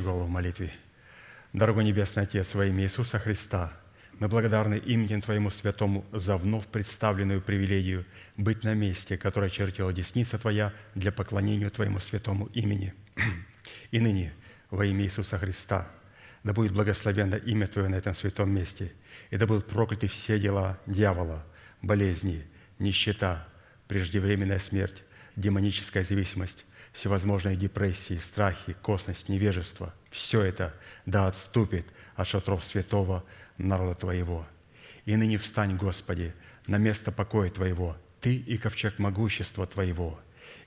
Головы в молитве. Дорогой Небесный Отец, во имя Иисуса Христа, мы благодарны имени Твоему Святому за вновь представленную привилегию быть на месте, которое чертила десница Твоя для поклонения Твоему святому имени. И ныне, во имя Иисуса Христа, да будет благословенно имя Твое на этом святом месте, и да будут прокляты все дела дьявола, болезни, нищета, преждевременная смерть, демоническая зависимость, всевозможные депрессии, страхи, косность, невежество, все это да отступит от шатров святого народа Твоего. И ныне встань, Господи, на место покоя Твоего, Ты и ковчег могущества Твоего,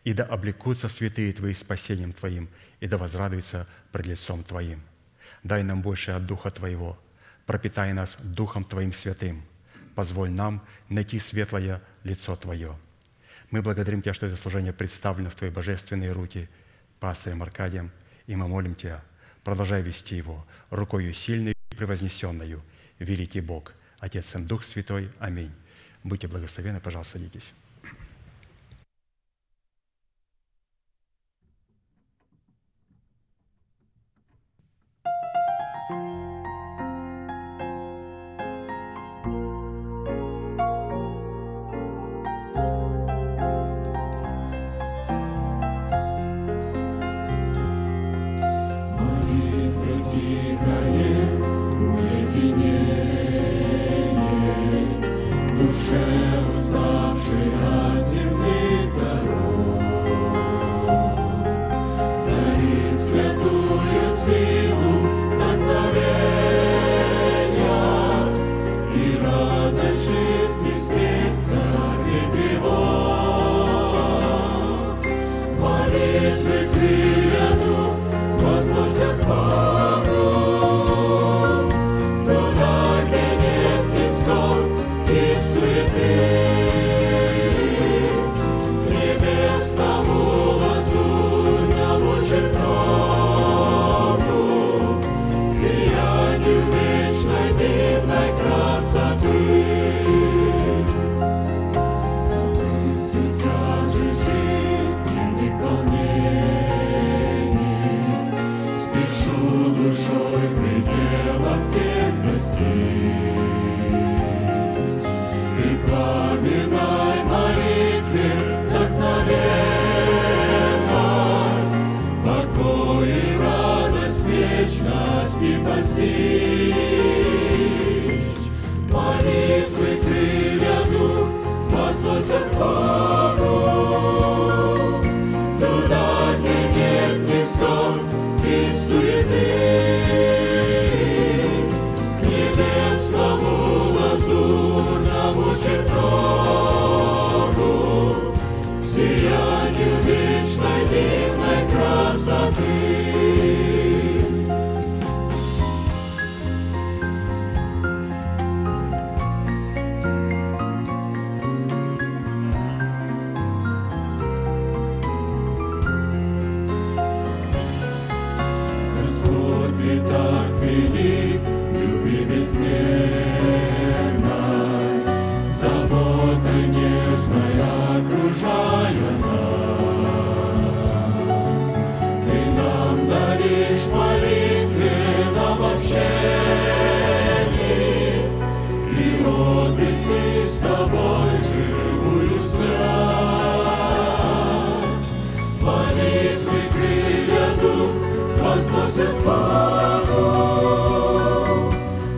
и да облекутся святые Твои спасением Твоим, и да возрадуются пред лицом Твоим. Дай нам больше от Духа Твоего, пропитай нас Духом Твоим святым, позволь нам найти светлое лицо Твое. Мы благодарим Тебя, что это служение представлено в Твои божественные руки пастырем Аркадием, и мы молим Тебя, продолжай вести его рукою сильной и превознесенную, великий Бог, Отец и Дух Святой. Аминь. Будьте благословенны, пожалуйста, садитесь.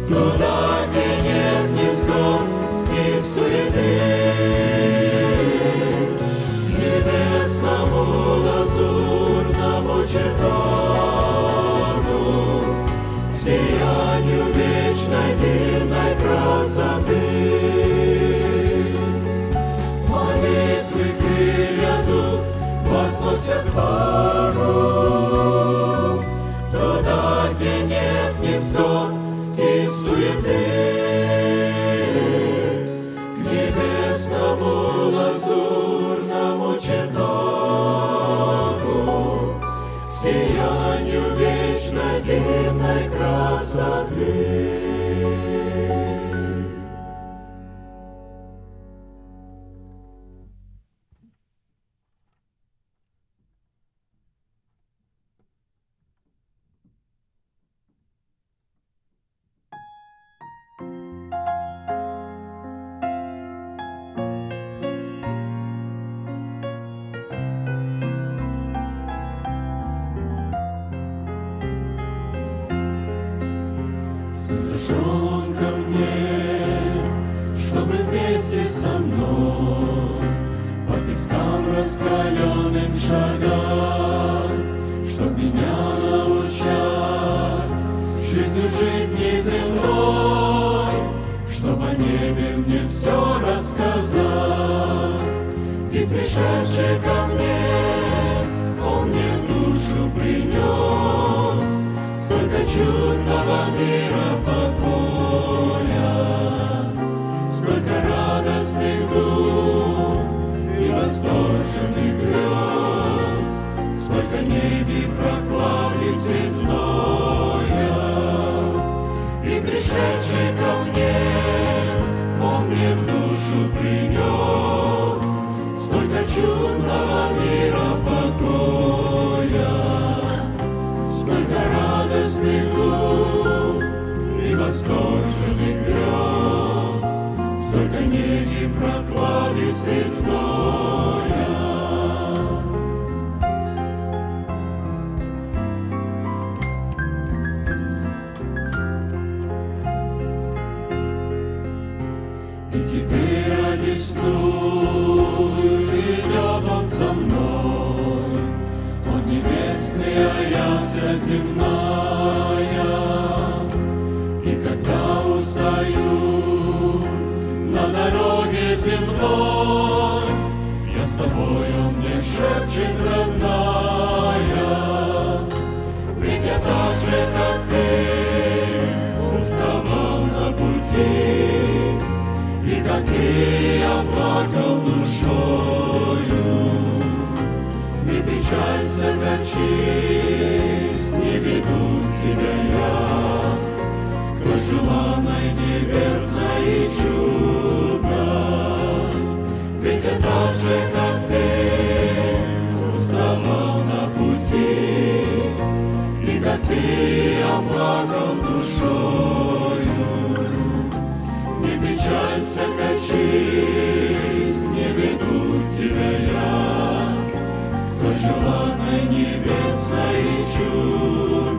туда, где нет невзгод и суеты. Небесному лазурному чертону, сиянию вечной дивной красоты. Молитвы крылья дух возносят порог, суеты К небесному лазурному чертогу Сиянию вечно дивной красоты небесной и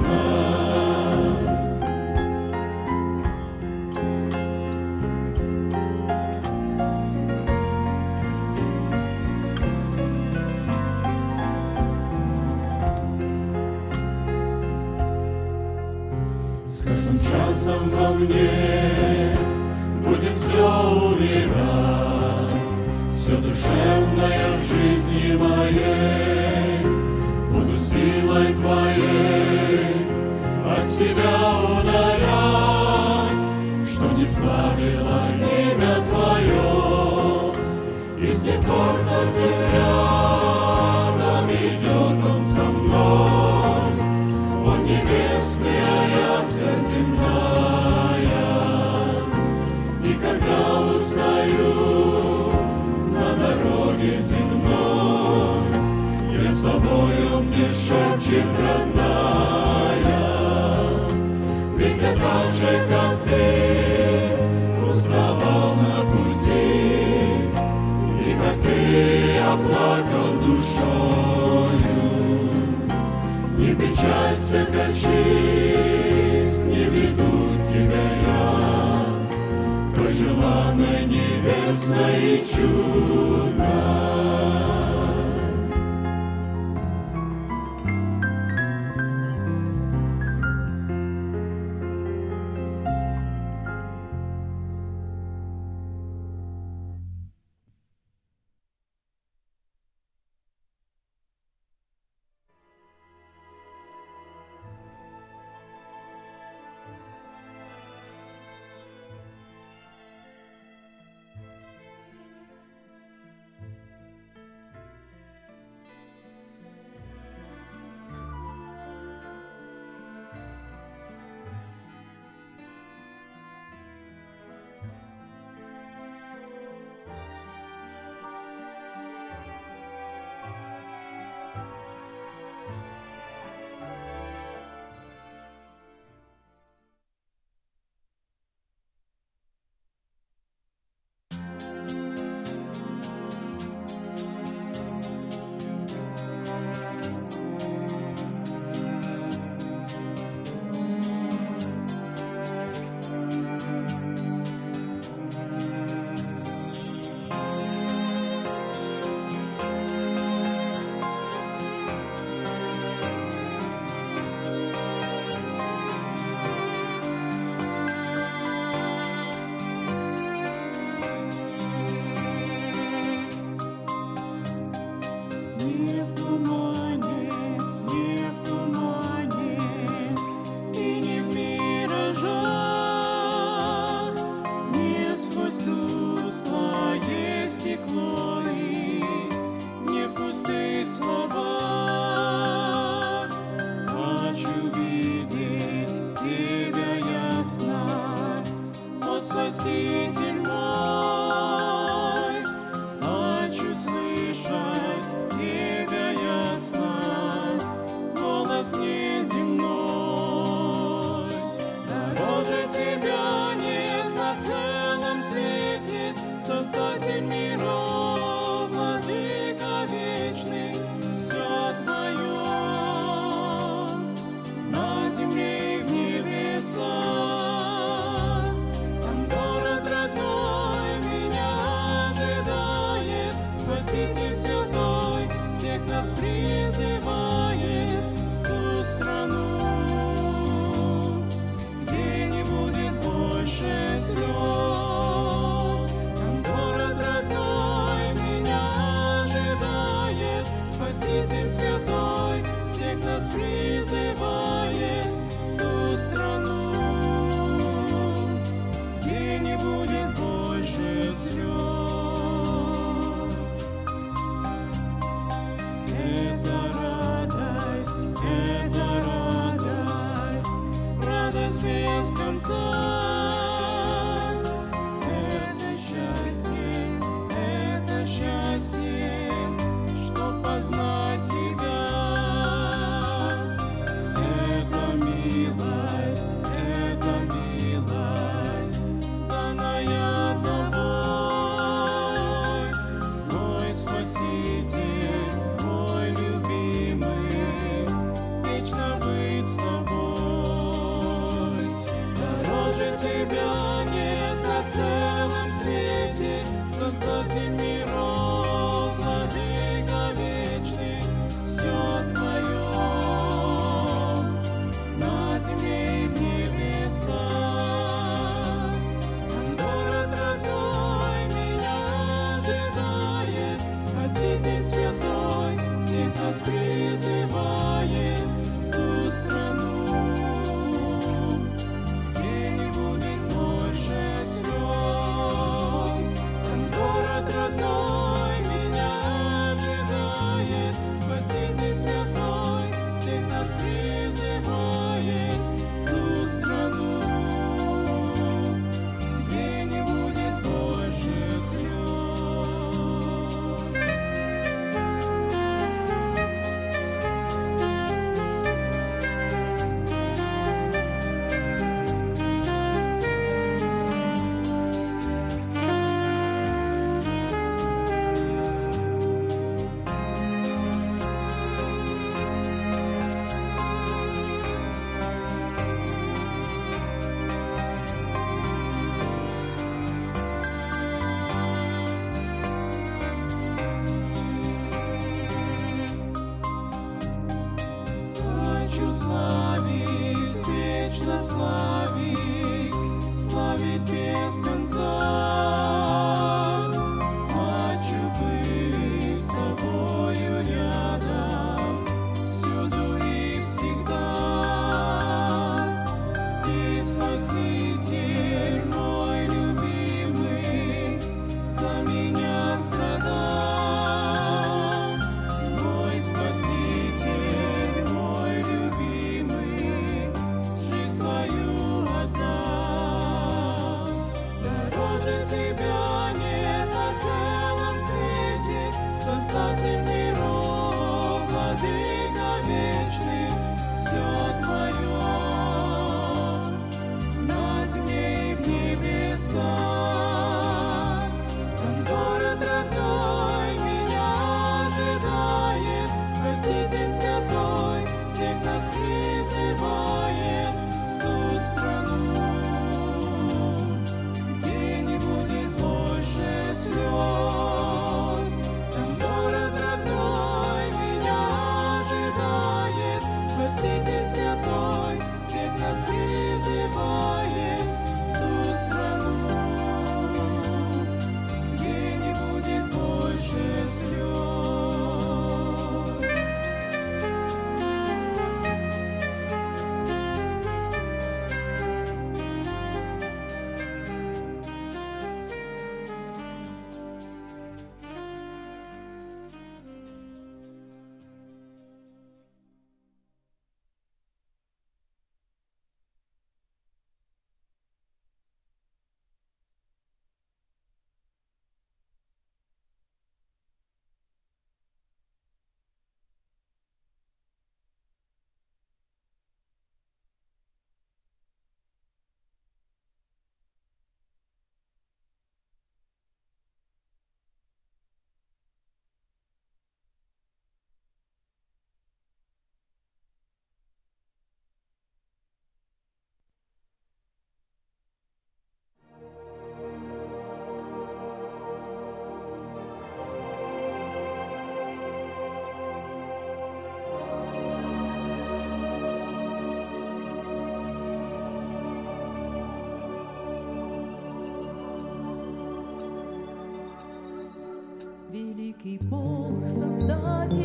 великий Бог Создатель.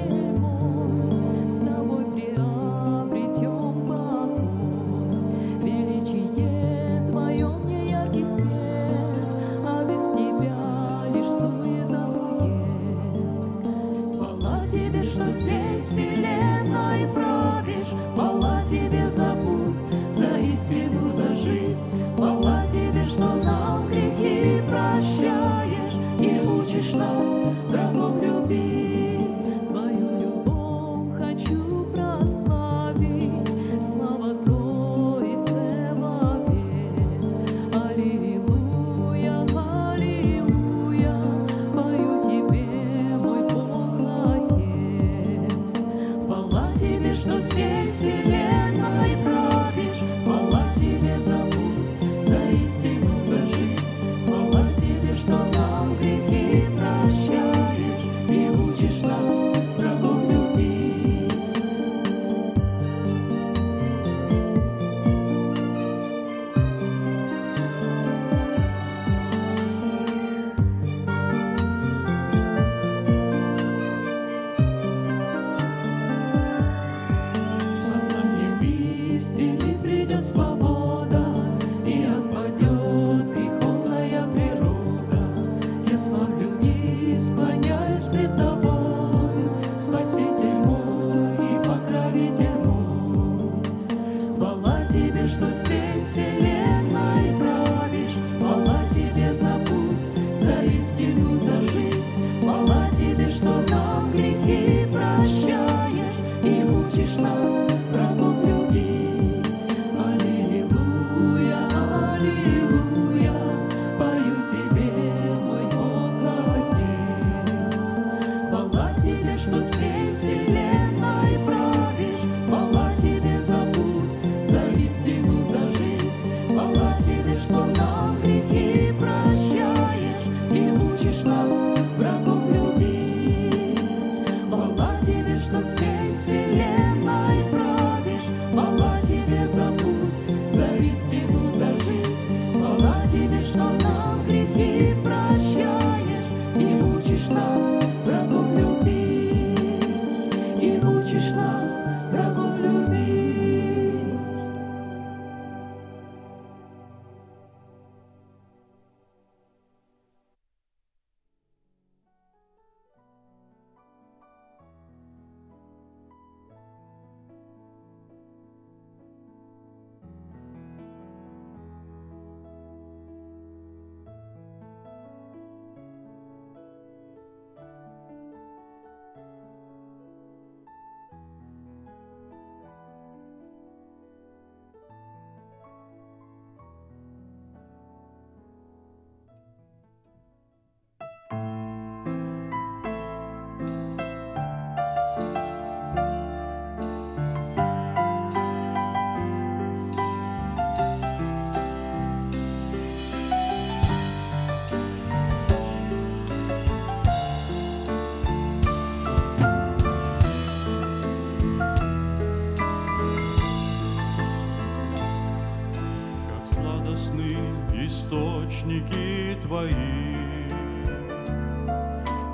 Твои,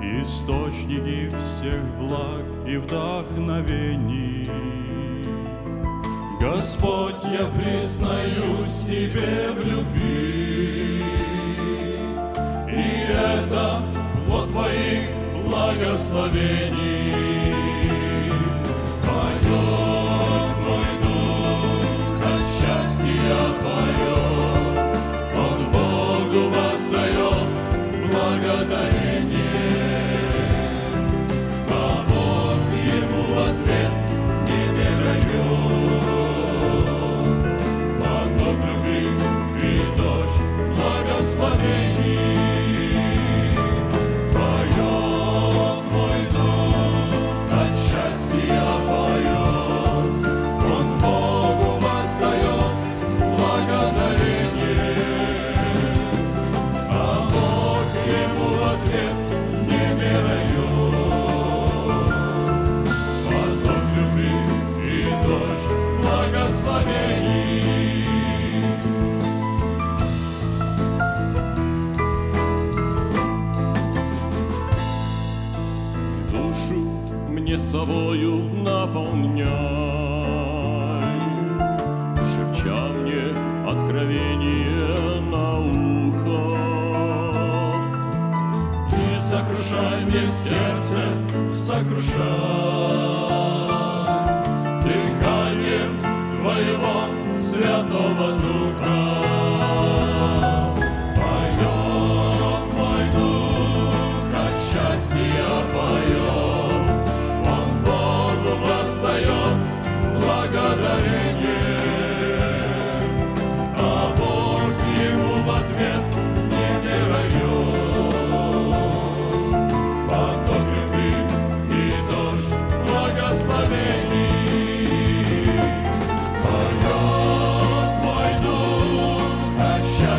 источники всех благ и вдохновений. Господь, я признаюсь Тебе в любви.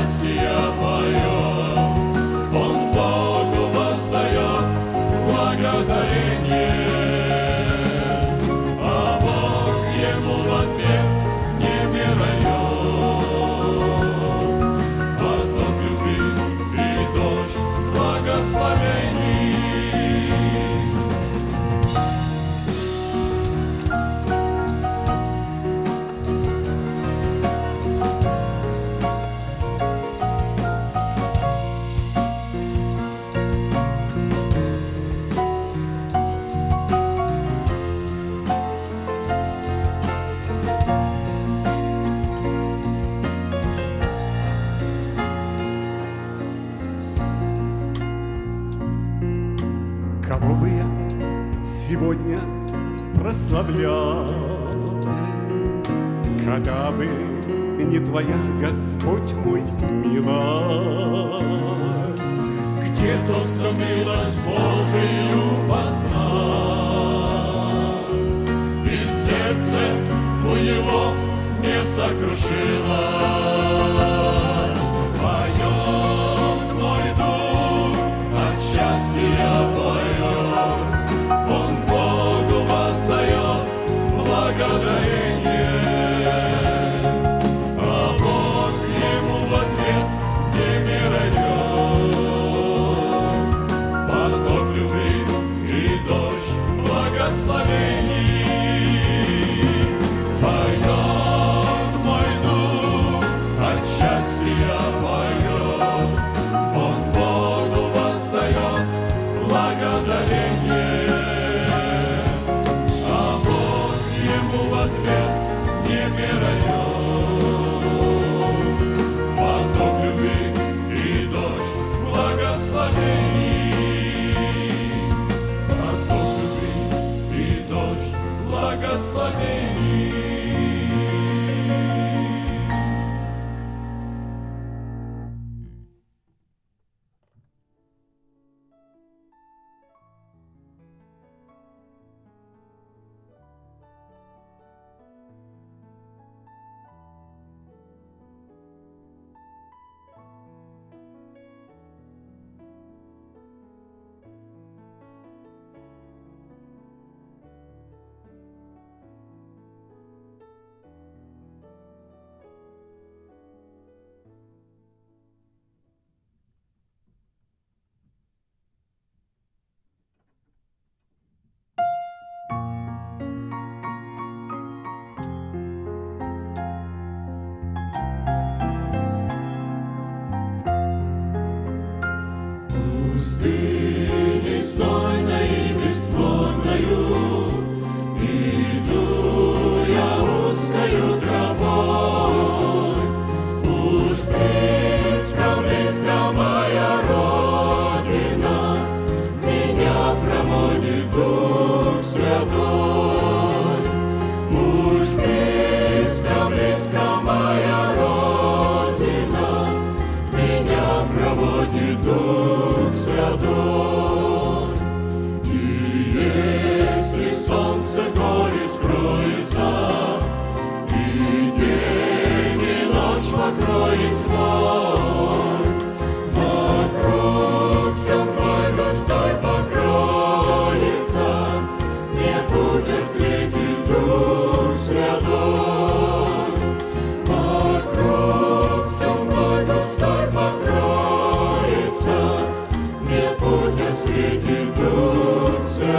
От счастья Твоя, Господь мой, милость?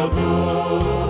Дух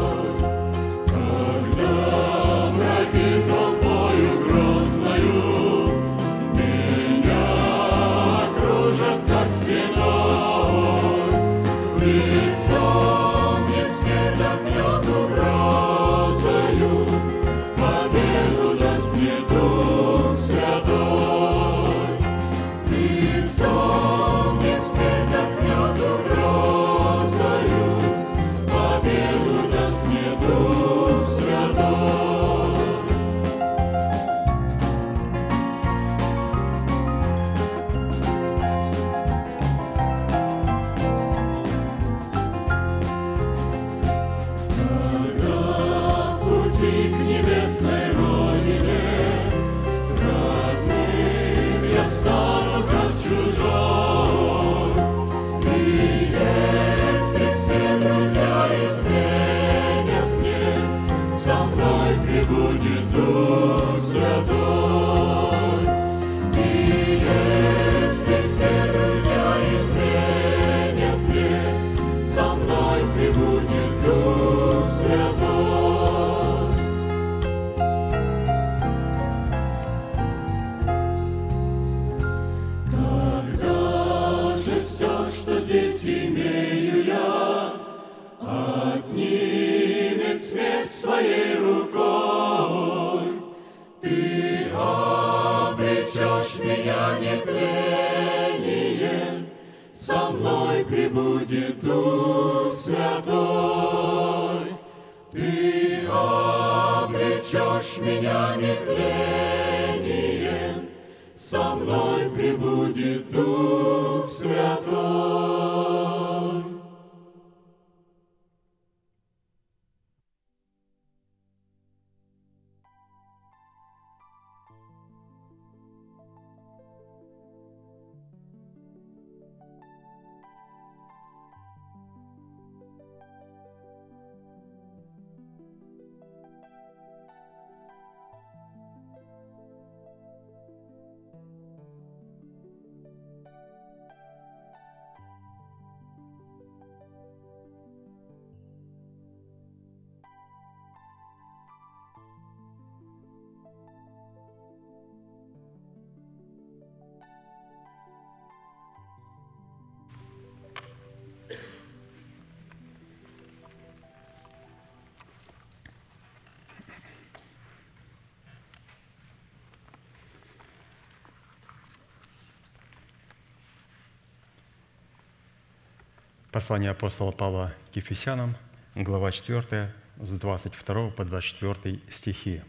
Послание апостола Павла к Ефесянам, глава 4, с 22 по 24 стихи.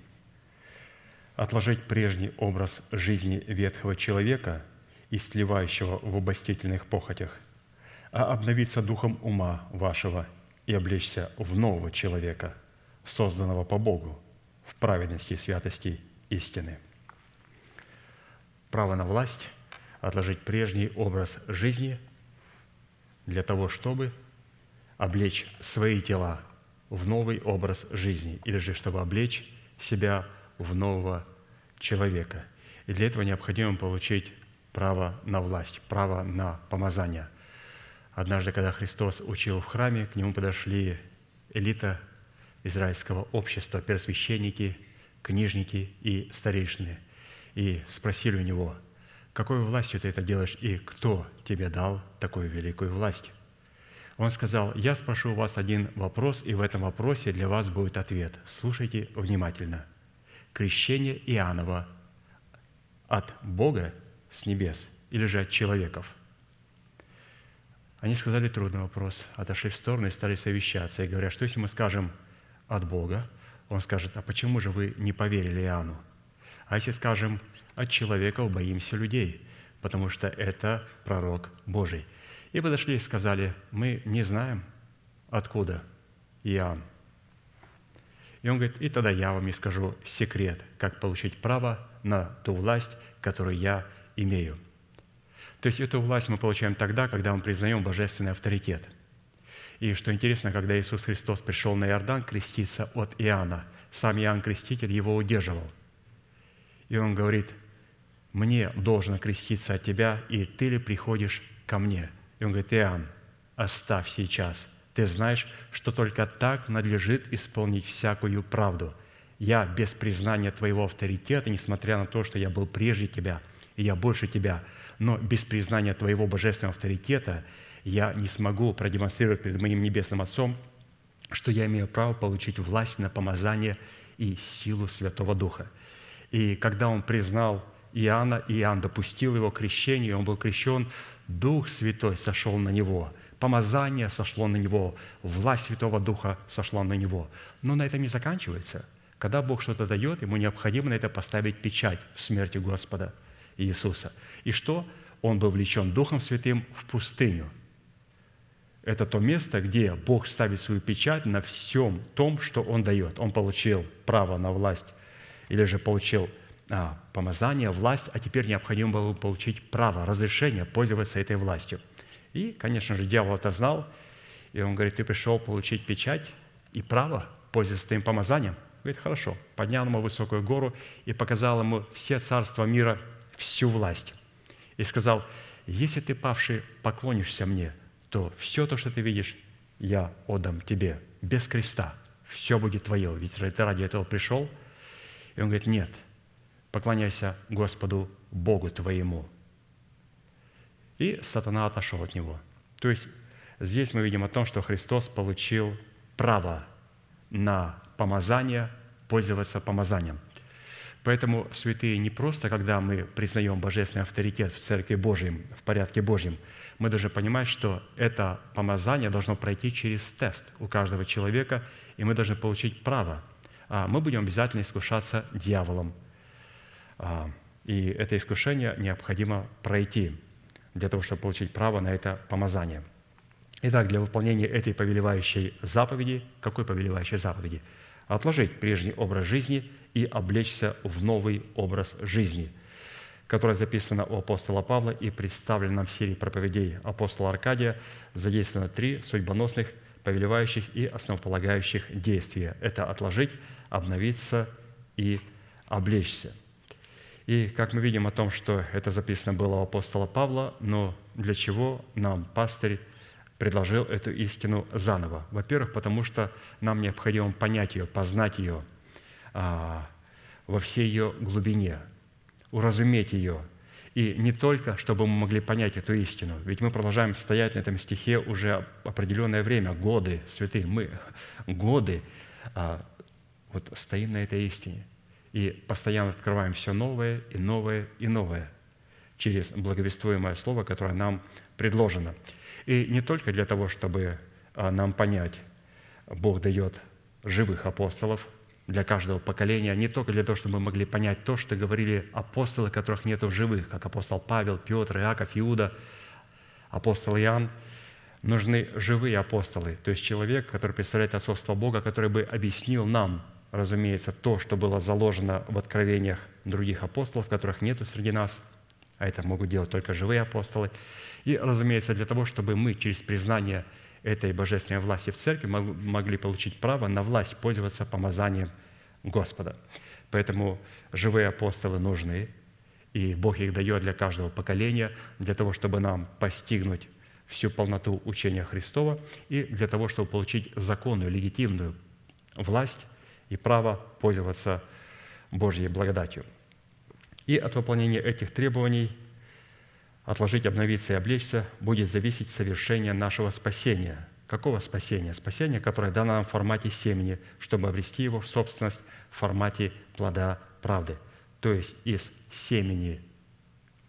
«Отложить прежний образ жизни ветхого человека, истлевающего в обостительных похотях, а обновиться духом ума вашего и облечься в нового человека, созданного по Богу, в праведности и святости истины». Право на власть – отложить прежний образ жизни – для того, чтобы облечь свои тела в новый образ жизни, или же чтобы облечь себя в нового человека. И для этого необходимо получить право на власть, право на помазание. Однажды, когда Христос учил в храме, к нему подошли элита израильского общества, первосвященники, книжники и старейшины, и спросили у него, какой властью ты это делаешь и кто тебе дал такую великую власть? Он сказал, я спрошу у вас один вопрос, и в этом вопросе для вас будет ответ. Слушайте внимательно. Крещение Иоаннова от Бога с небес или же от человеков? Они сказали трудный вопрос, отошли в сторону и стали совещаться. И говорят, что если мы скажем от Бога, он скажет, а почему же вы не поверили Иоанну? А если скажем от человеков боимся людей, потому что это пророк Божий. И подошли и сказали, мы не знаем, откуда Иоанн. И он говорит, и тогда я вам и скажу секрет, как получить право на ту власть, которую я имею. То есть эту власть мы получаем тогда, когда мы признаем божественный авторитет. И что интересно, когда Иисус Христос пришел на Иордан креститься от Иоанна, сам Иоанн Креститель его удерживал. И он говорит, мне должно креститься от тебя, и ты ли приходишь ко мне? И он говорит, Иоанн, оставь сейчас. Ты знаешь, что только так надлежит исполнить всякую правду. Я без признания твоего авторитета, несмотря на то, что я был прежде тебя, и я больше тебя, но без признания твоего божественного авторитета я не смогу продемонстрировать перед моим небесным Отцом, что я имею право получить власть на помазание и силу Святого Духа. И когда он признал Иоанна, Иоанн допустил его крещение, он был крещен, Дух Святой сошел на него, помазание сошло на него, власть Святого Духа сошла на него. Но на этом не заканчивается. Когда Бог что-то дает, ему необходимо на это поставить печать в смерти Господа Иисуса. И что? Он был влечен Духом Святым в пустыню. Это то место, где Бог ставит свою печать на всем том, что Он дает. Он получил право на власть или же получил а, помазание, власть, а теперь необходимо было получить право, разрешение пользоваться этой властью. И, конечно же, дьявол это знал, и он говорит, ты пришел получить печать и право пользоваться твоим помазанием. Говорит, хорошо. Поднял ему высокую гору и показал ему все царства мира, всю власть. И сказал, если ты, павший, поклонишься мне, то все то, что ты видишь, я отдам тебе без креста. Все будет твое. Ведь ты ради этого пришел. И он говорит, нет – поклоняйся Господу Богу твоему». И сатана отошел от него. То есть здесь мы видим о том, что Христос получил право на помазание, пользоваться помазанием. Поэтому, святые, не просто, когда мы признаем божественный авторитет в Церкви Божьем, в порядке Божьем, мы должны понимать, что это помазание должно пройти через тест у каждого человека, и мы должны получить право. А мы будем обязательно искушаться дьяволом – и это искушение необходимо пройти для того, чтобы получить право на это помазание. Итак, для выполнения этой повелевающей заповеди, какой повелевающей заповеди? Отложить прежний образ жизни и облечься в новый образ жизни, которая записана у апостола Павла и представлена в серии проповедей апостола Аркадия, задействовано три судьбоносных, повелевающих и основополагающих действия. Это отложить, обновиться и облечься – и как мы видим о том, что это записано было у апостола Павла, но для чего нам пастырь предложил эту истину заново? Во-первых, потому что нам необходимо понять ее, познать ее а, во всей ее глубине, уразуметь ее. И не только, чтобы мы могли понять эту истину, ведь мы продолжаем стоять на этом стихе уже определенное время, годы, святые, мы годы а, вот стоим на этой истине – и постоянно открываем все новое и новое и новое через благовествуемое слово, которое нам предложено. И не только для того, чтобы а, нам понять, Бог дает живых апостолов для каждого поколения, не только для того, чтобы мы могли понять то, что говорили апостолы, которых нет в живых, как апостол Павел, Петр, Иаков, Иуда, апостол Иоанн, нужны живые апостолы, то есть человек, который представляет отцовство Бога, который бы объяснил нам разумеется, то, что было заложено в откровениях других апостолов, которых нету среди нас, а это могут делать только живые апостолы. И, разумеется, для того, чтобы мы через признание этой божественной власти в церкви могли получить право на власть пользоваться помазанием Господа. Поэтому живые апостолы нужны, и Бог их дает для каждого поколения, для того, чтобы нам постигнуть всю полноту учения Христова и для того, чтобы получить законную, легитимную власть и право пользоваться Божьей благодатью. И от выполнения этих требований отложить, обновиться и облечься будет зависеть совершение нашего спасения. Какого спасения? Спасения, которое дано нам в формате семени, чтобы обрести его в собственность в формате плода правды. То есть из семени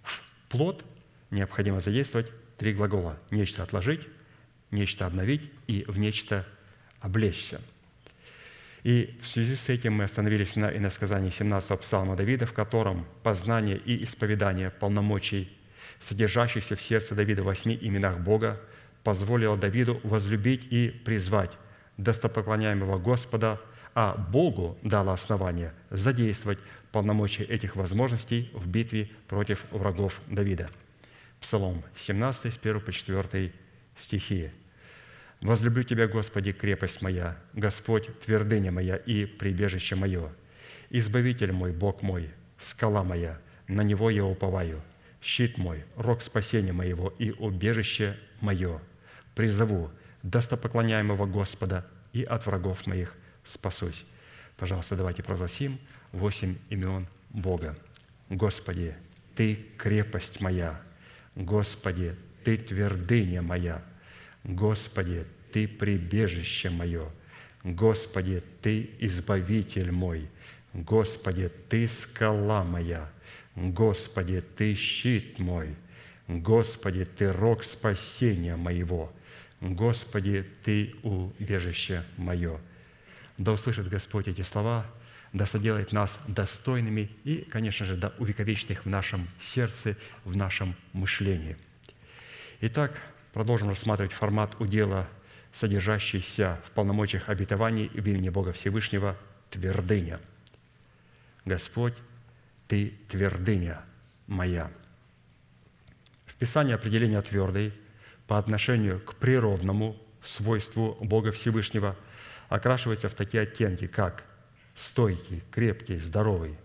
в плод необходимо задействовать три глагола. Нечто отложить, нечто обновить и в нечто облечься – и в связи с этим мы остановились на иносказании 17-го псалма Давида, в котором познание и исповедание полномочий, содержащихся в сердце Давида в восьми именах Бога, позволило Давиду возлюбить и призвать достопоклоняемого Господа, а Богу дало основание задействовать полномочия этих возможностей в битве против врагов Давида. Псалом 17, с 1 по 4 стихи. Возлюблю Тебя, Господи, крепость моя, Господь, твердыня моя и прибежище мое, Избавитель мой, Бог мой, скала моя, на Него я уповаю, щит мой, рог спасения моего и убежище мое, призову достопоклоняемого Господа и от врагов моих спасусь». Пожалуйста, давайте прогласим восемь имен Бога. Господи, Ты крепость моя, Господи, Ты твердыня моя, Господи, Ты прибежище мое, Господи, Ты избавитель мой, Господи, Ты скала моя, Господи, Ты щит мой, Господи, Ты рог спасения моего, Господи, Ты убежище мое. Да услышит Господь эти слова, да соделает нас достойными и, конечно же, да увековечит их в нашем сердце, в нашем мышлении. Итак, продолжим рассматривать формат удела, содержащийся в полномочиях обетований в имени Бога Всевышнего «Твердыня». Господь, Ты твердыня моя. В Писании определение «твердый» по отношению к природному свойству Бога Всевышнего окрашивается в такие оттенки, как стойкий, крепкий, здоровый,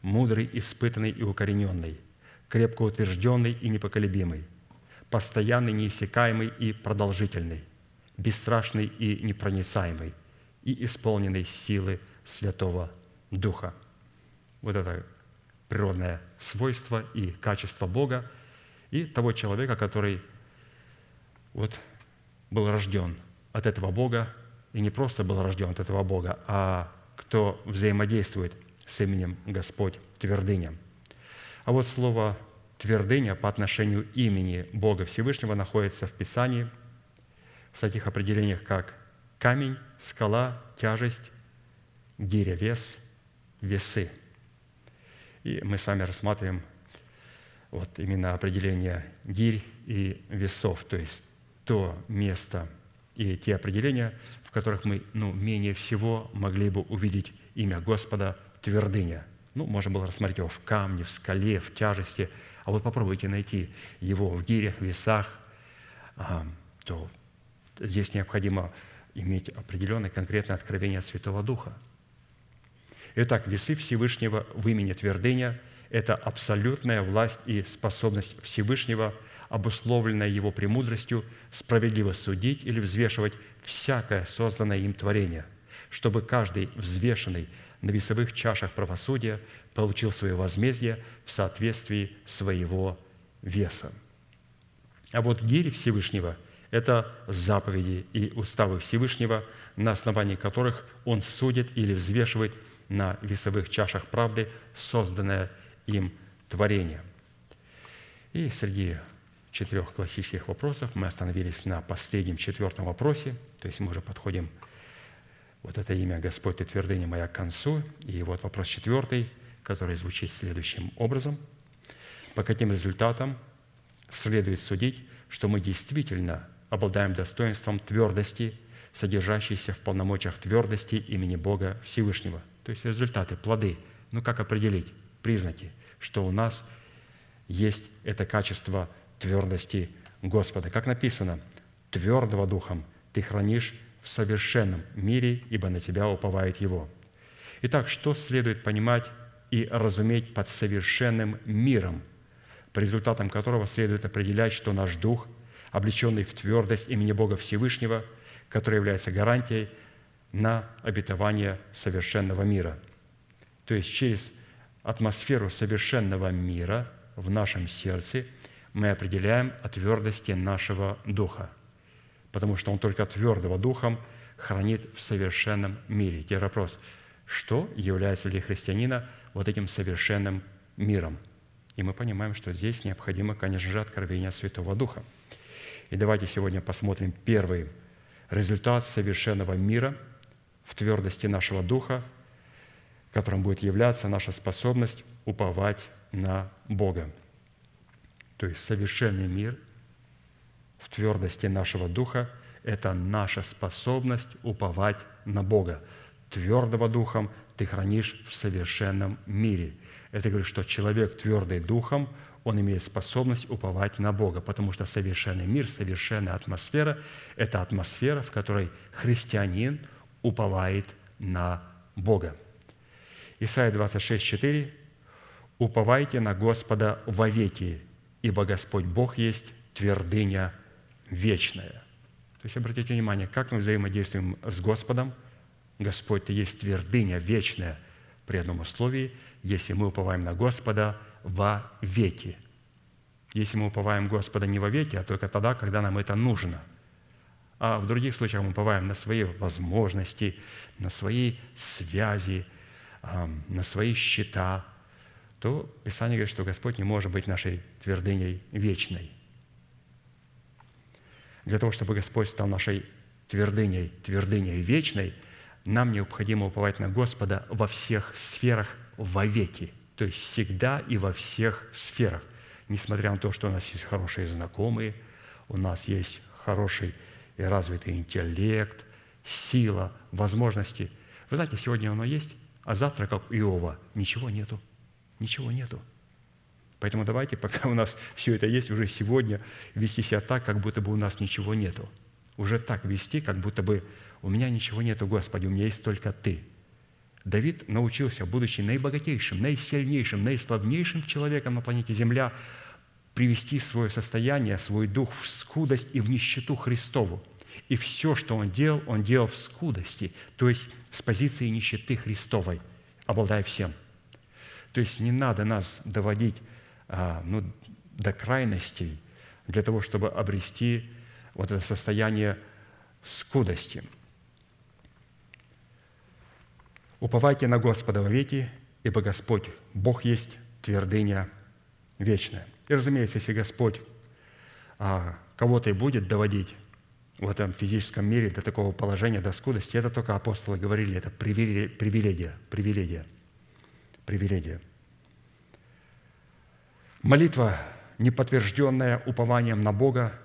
мудрый, испытанный и укорененный, крепко утвержденный и непоколебимый, постоянный, неиссякаемый и продолжительный, бесстрашный и непроницаемый и исполненный силы Святого Духа. Вот это природное свойство и качество Бога и того человека, который вот был рожден от этого Бога, и не просто был рожден от этого Бога, а кто взаимодействует с именем Господь твердыня. А вот слово твердыня по отношению имени Бога Всевышнего находится в Писании в таких определениях, как камень, скала, тяжесть, гиря, вес, весы. И мы с вами рассматриваем вот именно определение гирь и весов, то есть то место и те определения, в которых мы ну, менее всего могли бы увидеть имя Господа твердыня. Ну, можно было рассмотреть его в камне, в скале, в тяжести, а вот попробуйте найти его в гирях, весах, то здесь необходимо иметь определенное конкретное откровение от Святого Духа. Итак, весы Всевышнего в имени твердыня – это абсолютная власть и способность Всевышнего – обусловленное Его премудростью, справедливо судить или взвешивать всякое созданное им творение, чтобы каждый взвешенный на весовых чашах правосудия получил свое возмездие в соответствии своего веса. А вот гири Всевышнего – это заповеди и уставы Всевышнего, на основании которых Он судит или взвешивает на весовых чашах правды созданное им творение. И среди четырех классических вопросов. Мы остановились на последнем четвертом вопросе, то есть мы уже подходим вот это имя Господь и твердыня моя к концу. И вот вопрос четвертый, который звучит следующим образом. По каким результатам следует судить, что мы действительно обладаем достоинством твердости, содержащейся в полномочиях твердости имени Бога Всевышнего. То есть результаты, плоды. Ну как определить признаки, что у нас есть это качество твердости Господа. Как написано, твердого духом ты хранишь в совершенном мире, ибо на тебя уповает Его. Итак, что следует понимать и разуметь под совершенным миром, по результатам которого следует определять, что наш дух, облеченный в твердость имени Бога Всевышнего, который является гарантией на обетование совершенного мира. То есть через атмосферу совершенного мира в нашем сердце – мы определяем о твердости нашего духа, потому что он только твердого духом хранит в совершенном мире. Теперь вопрос, что является для христианина вот этим совершенным миром? И мы понимаем, что здесь необходимо, конечно же, откровение Святого Духа. И давайте сегодня посмотрим первый результат совершенного мира в твердости нашего духа, которым будет являться наша способность уповать на Бога то есть совершенный мир в твердости нашего духа – это наша способность уповать на Бога. Твердого духом ты хранишь в совершенном мире. Это говорит, что человек твердый духом, он имеет способность уповать на Бога, потому что совершенный мир, совершенная атмосфера – это атмосфера, в которой христианин уповает на Бога. Исайя 26, 4. «Уповайте на Господа вовеки, ибо Господь Бог есть твердыня вечная». То есть обратите внимание, как мы взаимодействуем с Господом. Господь – Ты есть твердыня вечная при одном условии, если мы уповаем на Господа во веки. Если мы уповаем Господа не во веки, а только тогда, когда нам это нужно. А в других случаях мы уповаем на свои возможности, на свои связи, на свои счета, то Писание говорит, что Господь не может быть нашей твердыней вечной. Для того, чтобы Господь стал нашей твердыней, твердыней вечной, нам необходимо уповать на Господа во всех сферах вовеки, то есть всегда и во всех сферах. Несмотря на то, что у нас есть хорошие знакомые, у нас есть хороший и развитый интеллект, сила, возможности. Вы знаете, сегодня оно есть, а завтра, как Иова, ничего нету. Ничего нету. Поэтому давайте, пока у нас все это есть, уже сегодня вести себя так, как будто бы у нас ничего нету. Уже так вести, как будто бы у меня ничего нету, Господи, у меня есть только Ты. Давид научился, будучи наибогатейшим, наисильнейшим, наиславнейшим человеком на планете Земля, привести свое состояние, свой дух в скудость и в нищету Христову. И все, что он делал, он делал в скудости, то есть с позиции нищеты Христовой, обладая всем. То есть не надо нас доводить а, ну, до крайностей для того, чтобы обрести вот это состояние скудости. Уповайте на Господа во веки, ибо Господь, Бог есть твердыня вечная. И, разумеется, если Господь а, кого-то и будет доводить в этом физическом мире до такого положения, до скудости, это только апостолы говорили, это привилегия, привилегия, привилегия. Молитва, не подтвержденная упованием на Бога,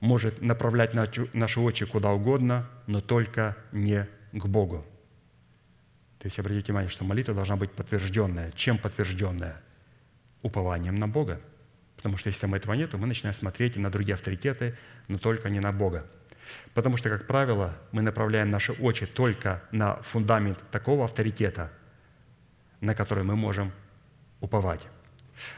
может направлять наши очи куда угодно, но только не к Богу. То есть обратите внимание, что молитва должна быть подтвержденная. Чем подтвержденная? Упованием на Бога. Потому что если там этого нет, то мы начинаем смотреть на другие авторитеты, но только не на Бога. Потому что, как правило, мы направляем наши очи только на фундамент такого авторитета, на который мы можем уповать.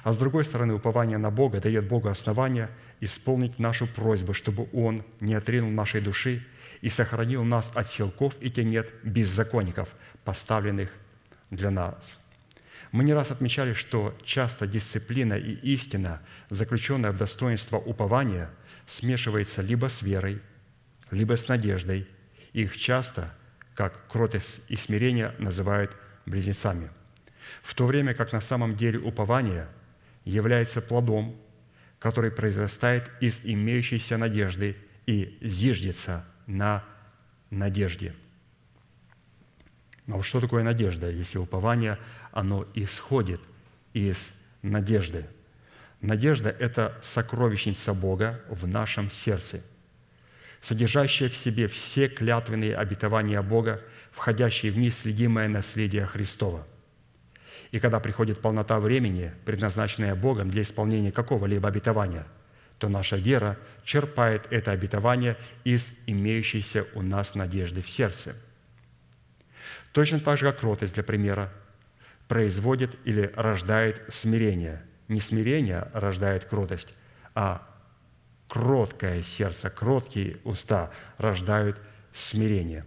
А с другой стороны, упование на Бога дает Богу основание исполнить нашу просьбу, чтобы Он не отринул нашей души и сохранил нас от силков и тенет беззаконников, поставленных для нас. Мы не раз отмечали, что часто дисциплина и истина, заключенная в достоинство упования, смешивается либо с верой, либо с надеждой. Их часто, как кротость и смирение, называют близнецами – в то время как на самом деле упование является плодом, который произрастает из имеющейся надежды и зиждется на надежде. А вот что такое надежда, если упование, оно исходит из надежды? Надежда – это сокровищница Бога в нашем сердце, содержащая в себе все клятвенные обетования Бога, входящие в неследимое наследие Христова – и когда приходит полнота времени, предназначенная Богом для исполнения какого-либо обетования, то наша вера черпает это обетование из имеющейся у нас надежды в сердце. Точно так же, как кротость, для примера, производит или рождает смирение. Не смирение рождает кротость, а кроткое сердце, кроткие уста рождают смирение.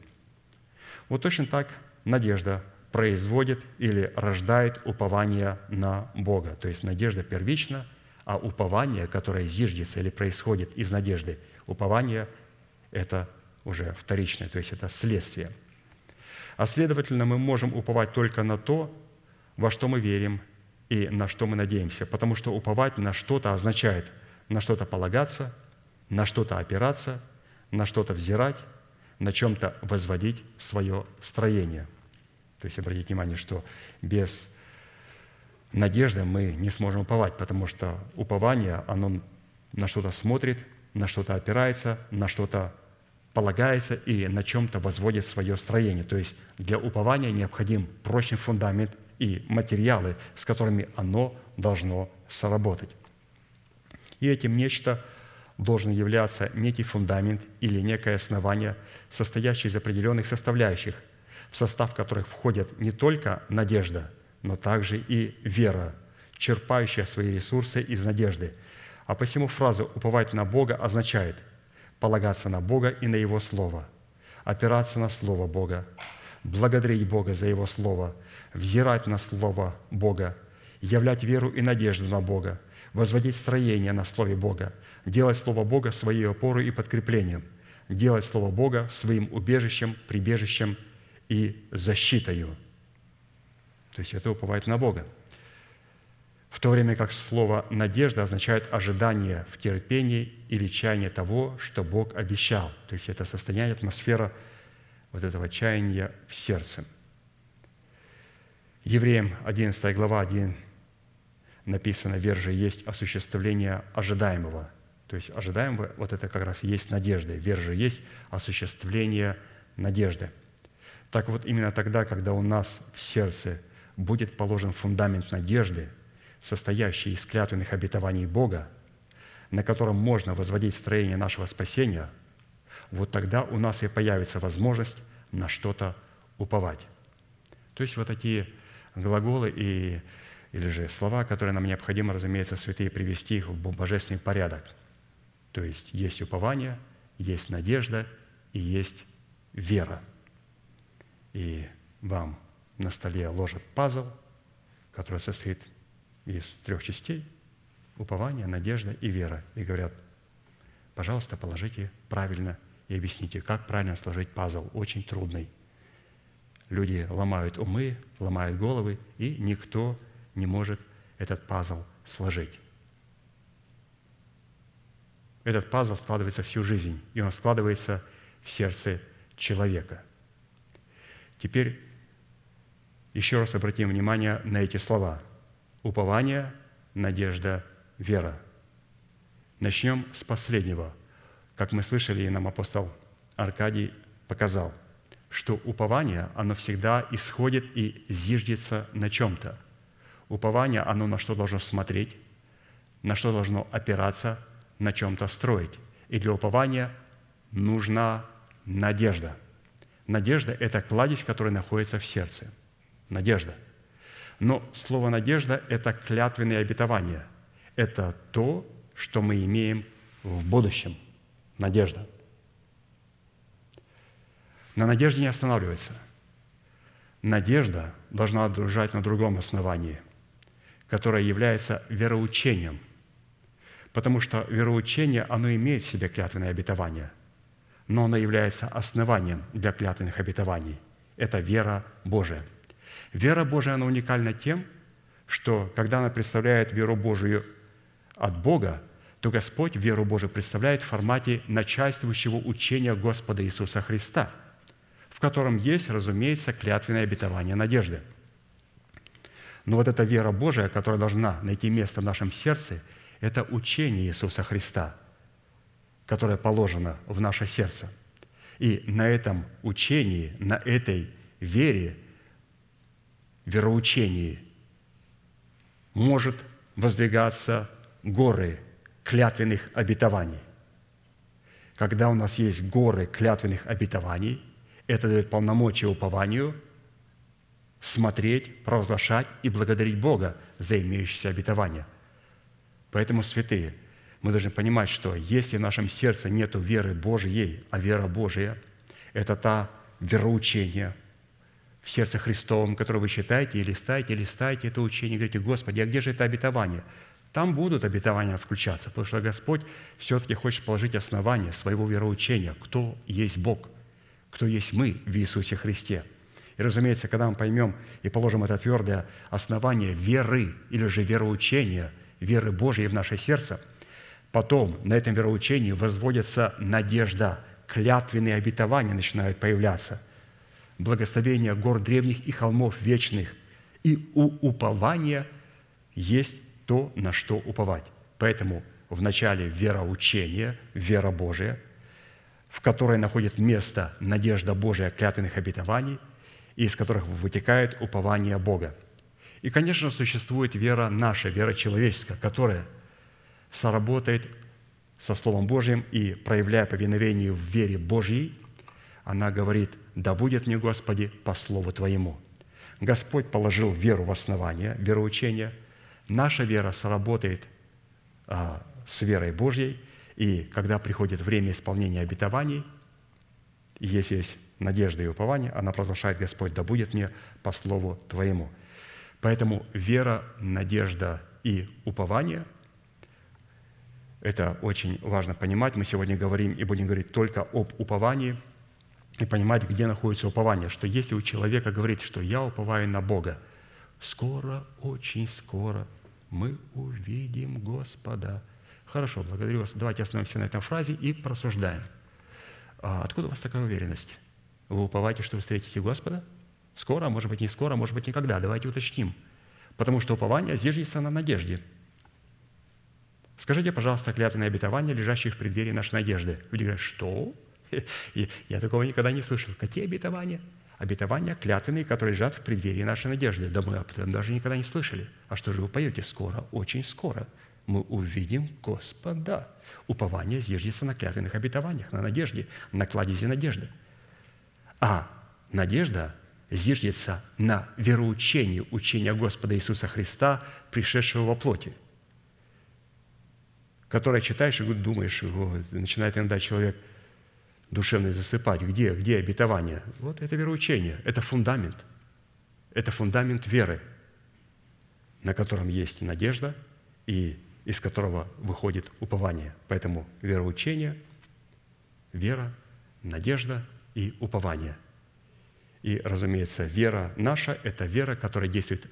Вот точно так надежда производит или рождает упование на Бога. То есть надежда первична, а упование, которое зиждется или происходит из надежды, упование – это уже вторичное, то есть это следствие. А следовательно, мы можем уповать только на то, во что мы верим и на что мы надеемся, потому что уповать на что-то означает на что-то полагаться, на что-то опираться, на что-то взирать, на чем-то возводить свое строение – то есть обратите внимание, что без надежды мы не сможем уповать, потому что упование, оно на что-то смотрит, на что-то опирается, на что-то полагается и на чем-то возводит свое строение. То есть для упования необходим прочный фундамент и материалы, с которыми оно должно сработать. И этим нечто должен являться некий фундамент или некое основание, состоящее из определенных составляющих – в состав которых входят не только надежда, но также и вера, черпающая свои ресурсы из надежды. А посему фраза «уповать на Бога» означает полагаться на Бога и на Его Слово, опираться на Слово Бога, благодарить Бога за Его Слово, взирать на Слово Бога, являть веру и надежду на Бога, возводить строение на Слове Бога, делать Слово Бога своей опорой и подкреплением, делать Слово Бога своим убежищем, прибежищем и защитою. То есть это уповать на Бога. В то время как слово «надежда» означает ожидание в терпении или чаяние того, что Бог обещал. То есть это состояние, атмосфера вот этого чаяния в сердце. Евреям 11 глава 1 написано, «Вера же есть осуществление ожидаемого». То есть ожидаемого, вот это как раз есть надежда. Вера же есть осуществление надежды. Так вот, именно тогда, когда у нас в сердце будет положен фундамент надежды, состоящий из клятвенных обетований Бога, на котором можно возводить строение нашего спасения, вот тогда у нас и появится возможность на что-то уповать. То есть вот такие глаголы и, или же слова, которые нам необходимо, разумеется, святые привести их в божественный порядок. То есть есть упование, есть надежда и есть вера. И вам на столе ложат пазл, который состоит из трех частей – упование, надежда и вера. И говорят, пожалуйста, положите правильно и объясните, как правильно сложить пазл. Очень трудный. Люди ломают умы, ломают головы, и никто не может этот пазл сложить. Этот пазл складывается всю жизнь, и он складывается в сердце человека. Теперь еще раз обратим внимание на эти слова. Упование, надежда, вера. Начнем с последнего. Как мы слышали, и нам апостол Аркадий показал, что упование, оно всегда исходит и зиждется на чем-то. Упование, оно на что должно смотреть, на что должно опираться, на чем-то строить. И для упования нужна надежда. Надежда – это кладезь, которая находится в сердце – Надежда. Но слово «надежда» – это клятвенное обетование. Это то, что мы имеем в будущем. Надежда. На надежде не останавливается. Надежда должна держать на другом основании, которое является вероучением. Потому что вероучение, оно имеет в себе клятвенное обетование, но оно является основанием для клятвенных обетований. Это вера Божия – Вера Божия, она уникальна тем, что когда она представляет веру Божию от Бога, то Господь веру Божию представляет в формате начальствующего учения Господа Иисуса Христа, в котором есть, разумеется, клятвенное обетование надежды. Но вот эта вера Божия, которая должна найти место в нашем сердце, это учение Иисуса Христа, которое положено в наше сердце. И на этом учении, на этой вере – вероучении может воздвигаться горы клятвенных обетований. Когда у нас есть горы клятвенных обетований, это дает полномочия упованию смотреть, провозглашать и благодарить Бога за имеющиеся обетования. Поэтому, святые, мы должны понимать, что если в нашем сердце нет веры Божьей, а вера Божия – это та вероучение – в сердце Христовом, которое вы читаете, и листаете, листаете это учение, говорите, Господи, а где же это обетование? Там будут обетования включаться, потому что Господь все-таки хочет положить основание своего вероучения, кто есть Бог, кто есть мы в Иисусе Христе. И, разумеется, когда мы поймем и положим это твердое основание веры или же вероучения, веры Божьей в наше сердце, потом на этом вероучении возводится надежда, клятвенные обетования начинают появляться – благословения гор древних и холмов вечных. И у упования есть то, на что уповать. Поэтому в начале вероучение, вера Божия, в которой находит место надежда Божия клятвенных обетований, и из которых вытекает упование Бога. И, конечно, существует вера наша, вера человеческая, которая соработает со Словом Божьим и, проявляя повиновение в вере Божьей, она говорит – да будет мне, Господи, по Слову Твоему». Господь положил веру в основание, вероучение. Наша вера сработает а, с верой Божьей, И когда приходит время исполнения обетований, если есть надежда и упование, она провозглашает Господь, да будет мне по слову Твоему. Поэтому вера, надежда и упование – это очень важно понимать. Мы сегодня говорим и будем говорить только об уповании и понимать, где находится упование. Что если у человека говорит, что я уповаю на Бога, скоро, очень скоро мы увидим Господа. Хорошо, благодарю вас. Давайте остановимся на этом фразе и просуждаем. А откуда у вас такая уверенность? Вы уповаете, что вы встретите Господа? Скоро, а может быть, не скоро, а может быть, никогда. Давайте уточним. Потому что упование зиждется на надежде. Скажите, пожалуйста, клятвенные обетования, лежащие в преддверии нашей надежды. Люди говорят, что? И я такого никогда не слышал. Какие обетования? Обетования клятвенные, которые лежат в преддверии нашей надежды. Да мы об этом даже никогда не слышали. А что же вы поете? Скоро, очень скоро мы увидим Господа. Упование зиждется на клятвенных обетованиях, на надежде, на кладези надежды. А надежда зиждется на вероучении учения Господа Иисуса Христа, пришедшего во плоти, которое читаешь и думаешь, начинает иногда человек душевный засыпать. Где? Где обетование? Вот это вероучение, это фундамент. Это фундамент веры, на котором есть надежда и из которого выходит упование. Поэтому вероучение, вера, надежда и упование. И, разумеется, вера наша – это вера, которая действует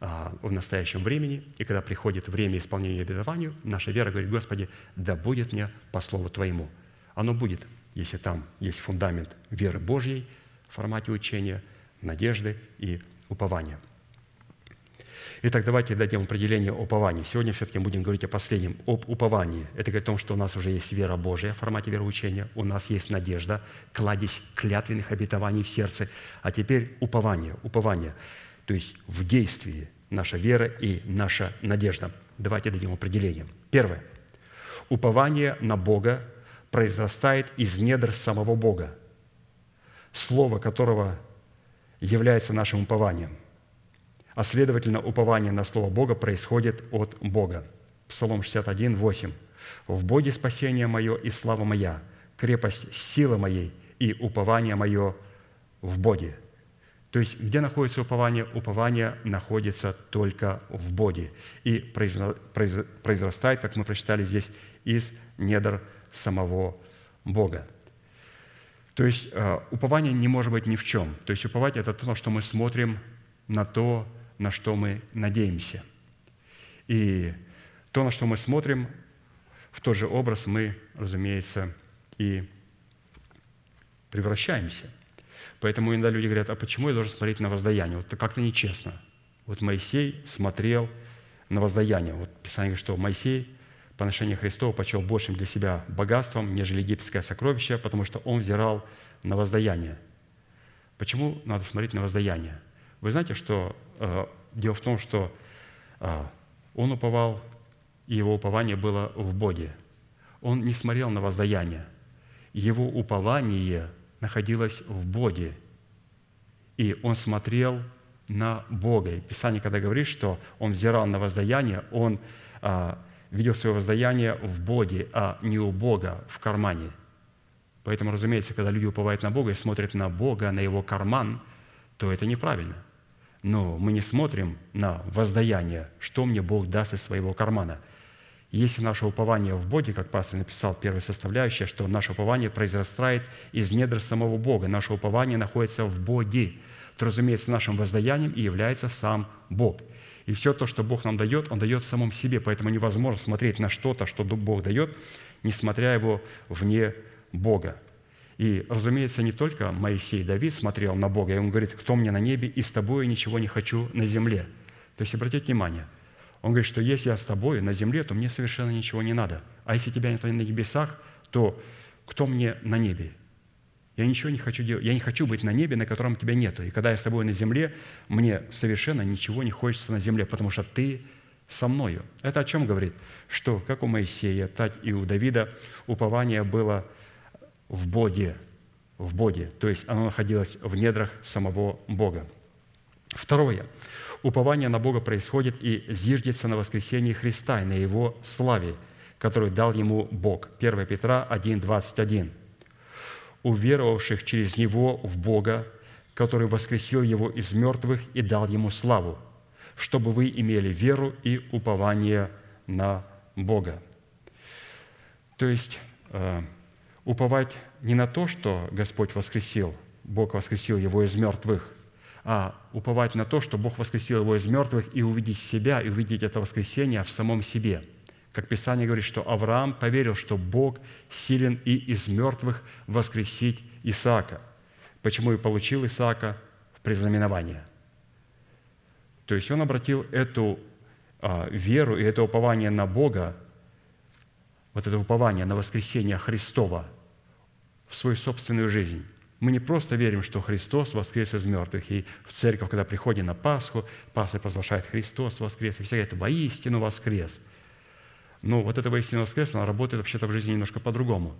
а, в настоящем времени, и когда приходит время исполнения обетованию, наша вера говорит, Господи, да будет мне по слову Твоему. Оно будет, если там есть фундамент веры Божьей в формате учения, надежды и упования – Итак, давайте дадим определение упованию. Сегодня все-таки будем говорить о последнем, об уповании. Это говорит о том, что у нас уже есть вера Божия в формате вероучения, у нас есть надежда, кладезь клятвенных обетований в сердце, а теперь упование, упование, то есть в действии наша вера и наша надежда. Давайте дадим определение. Первое. Упование на Бога произрастает из недр самого Бога, слово которого является нашим упованием а следовательно, упование на Слово Бога происходит от Бога. Псалом 61, 8. «В Боге спасение мое и слава моя, крепость силы моей и упование мое в Боге». То есть, где находится упование? Упование находится только в Боге и произрастает, как мы прочитали здесь, из недр самого Бога. То есть, э, упование не может быть ни в чем. То есть, уповать – это то, что мы смотрим на то, на что мы надеемся. И то, на что мы смотрим, в тот же образ мы, разумеется, и превращаемся. Поэтому иногда люди говорят, а почему я должен смотреть на воздаяние? Вот как-то нечестно. Вот Моисей смотрел на воздаяние. Вот Писание говорит, что Моисей по отношению Христова почел большим для себя богатством, нежели египетское сокровище, потому что он взирал на воздаяние. Почему надо смотреть на воздаяние? Вы знаете, что э, дело в том, что э, он уповал, и его упование было в Боге. Он не смотрел на воздаяние. Его упование находилось в Боге. И он смотрел на Бога. И Писание, когда говорит, что он взирал на воздаяние, он а, видел свое воздаяние в Боге, а не у Бога в кармане. Поэтому, разумеется, когда люди уповают на Бога и смотрят на Бога, на его карман, то это неправильно – но мы не смотрим на воздаяние, что мне Бог даст из своего кармана. Если наше упование в Боге, как пастор написал, первая составляющая, что наше упование произрастает из недр самого Бога, наше упование находится в Боге, то, разумеется, нашим воздаянием и является сам Бог. И все то, что Бог нам дает, Он дает самом себе, поэтому невозможно смотреть на что-то, что Бог дает, не смотря его вне Бога. И, разумеется, не только Моисей, Давид смотрел на Бога, и он говорит, кто мне на небе, и с тобой ничего не хочу на земле. То есть, обратите внимание, он говорит, что если я с тобой на земле, то мне совершенно ничего не надо. А если тебя нет на небесах, то кто мне на небе? Я ничего не хочу делать. Я не хочу быть на небе, на котором тебя нету. И когда я с тобой на земле, мне совершенно ничего не хочется на земле, потому что ты со мною. Это о чем говорит? Что как у Моисея, так и у Давида упование было – в Боге, в Боге, то есть оно находилось в недрах самого Бога. Второе. Упование на Бога происходит и зиждется на воскресении Христа и на Его славе, которую дал ему Бог. 1 Петра 1, 21. «Уверовавших через Него в Бога, который воскресил Его из мертвых и дал Ему славу, чтобы вы имели веру и упование на Бога». То есть э, уповать не на то, что Господь воскресил, Бог воскресил Его из мертвых, а уповать на то, что Бог воскресил Его из мертвых и увидеть себя, и увидеть это воскресение в самом себе. Как Писание говорит, что Авраам поверил, что Бог силен и из мертвых воскресить Исаака. Почему и получил Исаака в признаменование. То есть он обратил эту а, веру и это упование на Бога вот это упование на воскресение Христова в свою собственную жизнь. Мы не просто верим, что Христос воскрес из мертвых, и в церковь, когда приходим на Пасху, пастор провозглашает «Христос воскрес», и все говорят «Воистину воскрес». Но вот это «Воистину воскрес», она работает вообще-то в жизни немножко по-другому.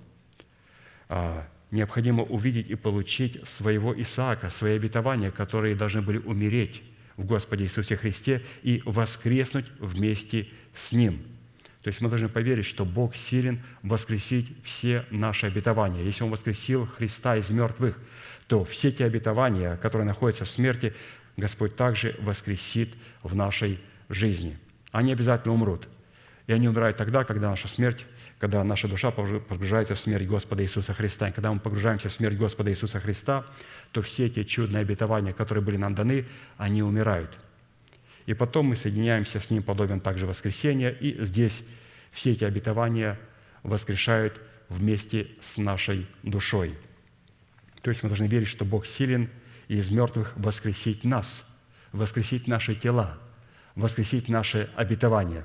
А, необходимо увидеть и получить своего Исаака, свои обетования, которые должны были умереть в Господе Иисусе Христе и воскреснуть вместе с Ним – то есть мы должны поверить, что Бог силен воскресить все наши обетования. Если Он воскресил Христа из мертвых, то все те обетования, которые находятся в смерти, Господь также воскресит в нашей жизни. Они обязательно умрут. И они умирают тогда, когда наша смерть, когда наша душа погружается в смерть Господа Иисуса Христа. И когда мы погружаемся в смерть Господа Иисуса Христа, то все эти чудные обетования, которые были нам даны, они умирают – и потом мы соединяемся с Ним, подобен также воскресения, и здесь все эти обетования воскрешают вместе с нашей душой. То есть мы должны верить, что Бог силен и из мертвых воскресить нас, воскресить наши тела, воскресить наши обетования.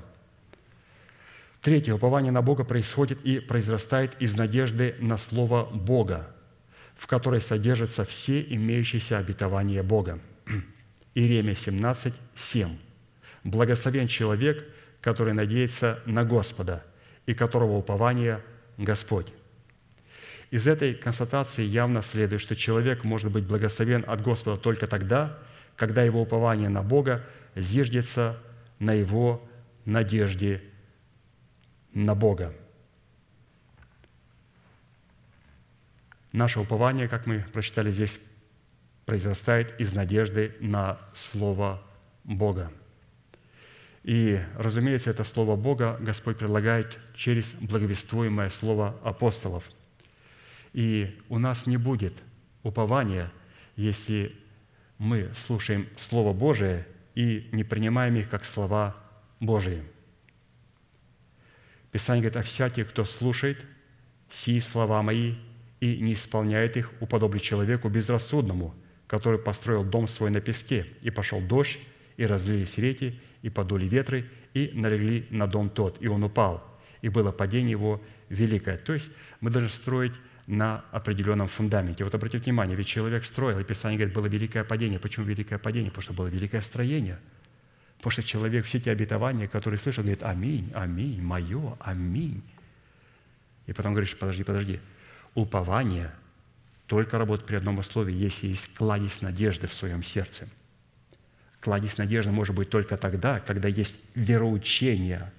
Третье. Упование на Бога происходит и произрастает из надежды на Слово Бога, в которой содержатся все имеющиеся обетования Бога. Иеремия 17, 7. «Благословен человек, который надеется на Господа и которого упование Господь». Из этой констатации явно следует, что человек может быть благословен от Господа только тогда, когда его упование на Бога зиждется на его надежде на Бога. Наше упование, как мы прочитали здесь, произрастает из надежды на Слово Бога. И, разумеется, это Слово Бога Господь предлагает через благовествуемое Слово апостолов. И у нас не будет упования, если мы слушаем Слово Божие и не принимаем их как слова Божии. Писание говорит, а всякий, кто слушает сии слова мои и не исполняет их, уподоблю человеку безрассудному – который построил дом свой на песке, и пошел дождь, и разлились реки, и подули ветры, и налегли на дом тот, и он упал, и было падение его великое». То есть мы должны строить на определенном фундаменте. Вот обратите внимание, ведь человек строил, и Писание говорит, было великое падение. Почему великое падение? Потому что было великое строение. Потому что человек все эти обетования, которые слышал, говорит, аминь, аминь, мое, аминь. И потом говоришь, подожди, подожди. Упование – только работает при одном условии, если есть кладезь надежды в своем сердце. Кладезь надежды может быть только тогда, когда есть вероучение,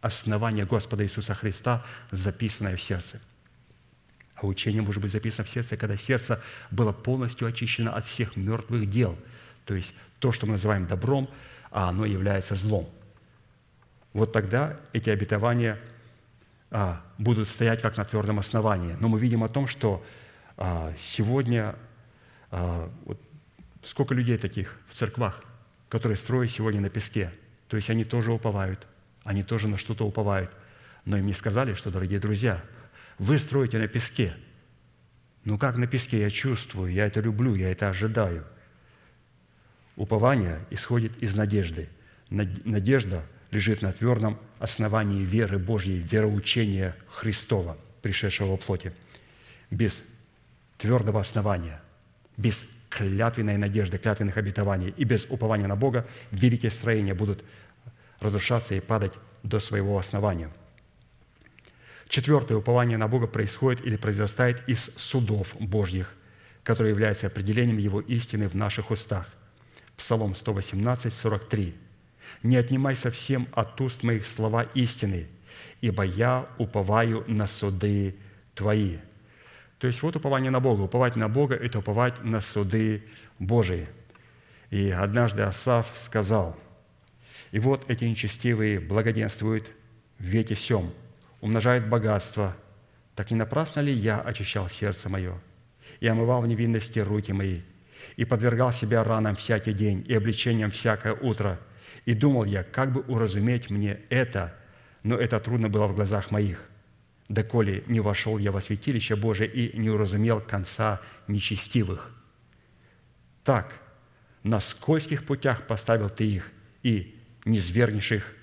основание Господа Иисуса Христа, записанное в сердце. А учение может быть записано в сердце, когда сердце было полностью очищено от всех мертвых дел. То есть то, что мы называем добром, а оно является злом. Вот тогда эти обетования а, будут стоять как на твердом основании. Но мы видим о том, что а сегодня а, вот сколько людей таких в церквах, которые строят сегодня на песке. То есть они тоже уповают, они тоже на что-то уповают. Но им не сказали, что, дорогие друзья, вы строите на песке. Ну как на песке? Я чувствую, я это люблю, я это ожидаю. Упование исходит из надежды. Надежда лежит на твердом основании веры Божьей, вероучения Христова, пришедшего в плоти. Без твердого основания, без клятвенной надежды, клятвенных обетований и без упования на Бога, великие строения будут разрушаться и падать до своего основания. Четвертое упование на Бога происходит или произрастает из судов Божьих, которые являются определением Его истины в наших устах. Псалом 118, 43. «Не отнимай совсем от уст моих слова истины, ибо я уповаю на суды Твои». То есть вот упование на Бога. Уповать на Бога – это уповать на суды Божии. И однажды Асав сказал, «И вот эти нечестивые благоденствуют в веке сем, умножают богатство. Так не напрасно ли я очищал сердце мое и омывал в невинности руки мои, и подвергал себя ранам всякий день и обличениям всякое утро. И думал я, как бы уразуметь мне это, но это трудно было в глазах моих. Доколе не вошел я во святилище Божие и не уразумел конца нечестивых. Так, на скользких путях поставил ты их, и не свергнешь их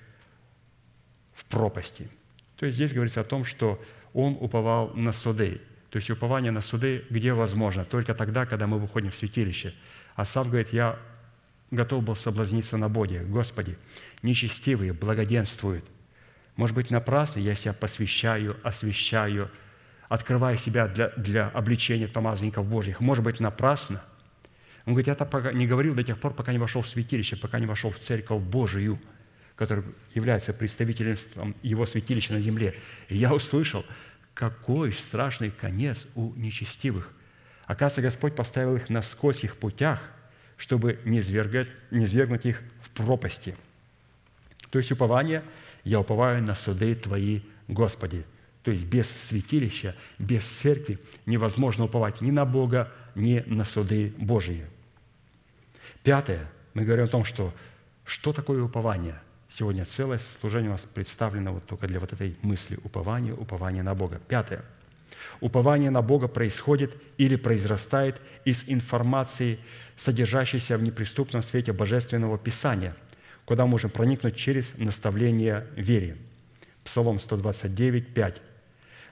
в пропасти. То есть здесь говорится о том, что он уповал на суды – то есть упование на суды где возможно? Только тогда, когда мы выходим в святилище. Асав говорит, я готов был соблазниться на Боге. Господи, нечестивые благоденствуют. Может быть, напрасно я себя посвящаю, освящаю, открываю себя для, для обличения помазанников Божьих. Может быть, напрасно. Он говорит, я так не говорил до тех пор, пока не вошел в святилище, пока не вошел в церковь Божию, который является представителем его святилища на земле. И я услышал, какой страшный конец у нечестивых. Оказывается, Господь поставил их на скользких путях, чтобы не, свергать, не свергнуть их в пропасти. То есть упование «Я уповаю на суды Твои, Господи». То есть без святилища, без церкви невозможно уповать ни на Бога, ни на суды Божьи. Пятое. Мы говорим о том, что что такое упование? Сегодня целое служение у нас представлено вот только для вот этой мысли упования, упования на Бога. Пятое. Упование на Бога происходит или произрастает из информации, содержащейся в неприступном свете Божественного Писания, куда можем проникнуть через наставление вере. Псалом 129, 5.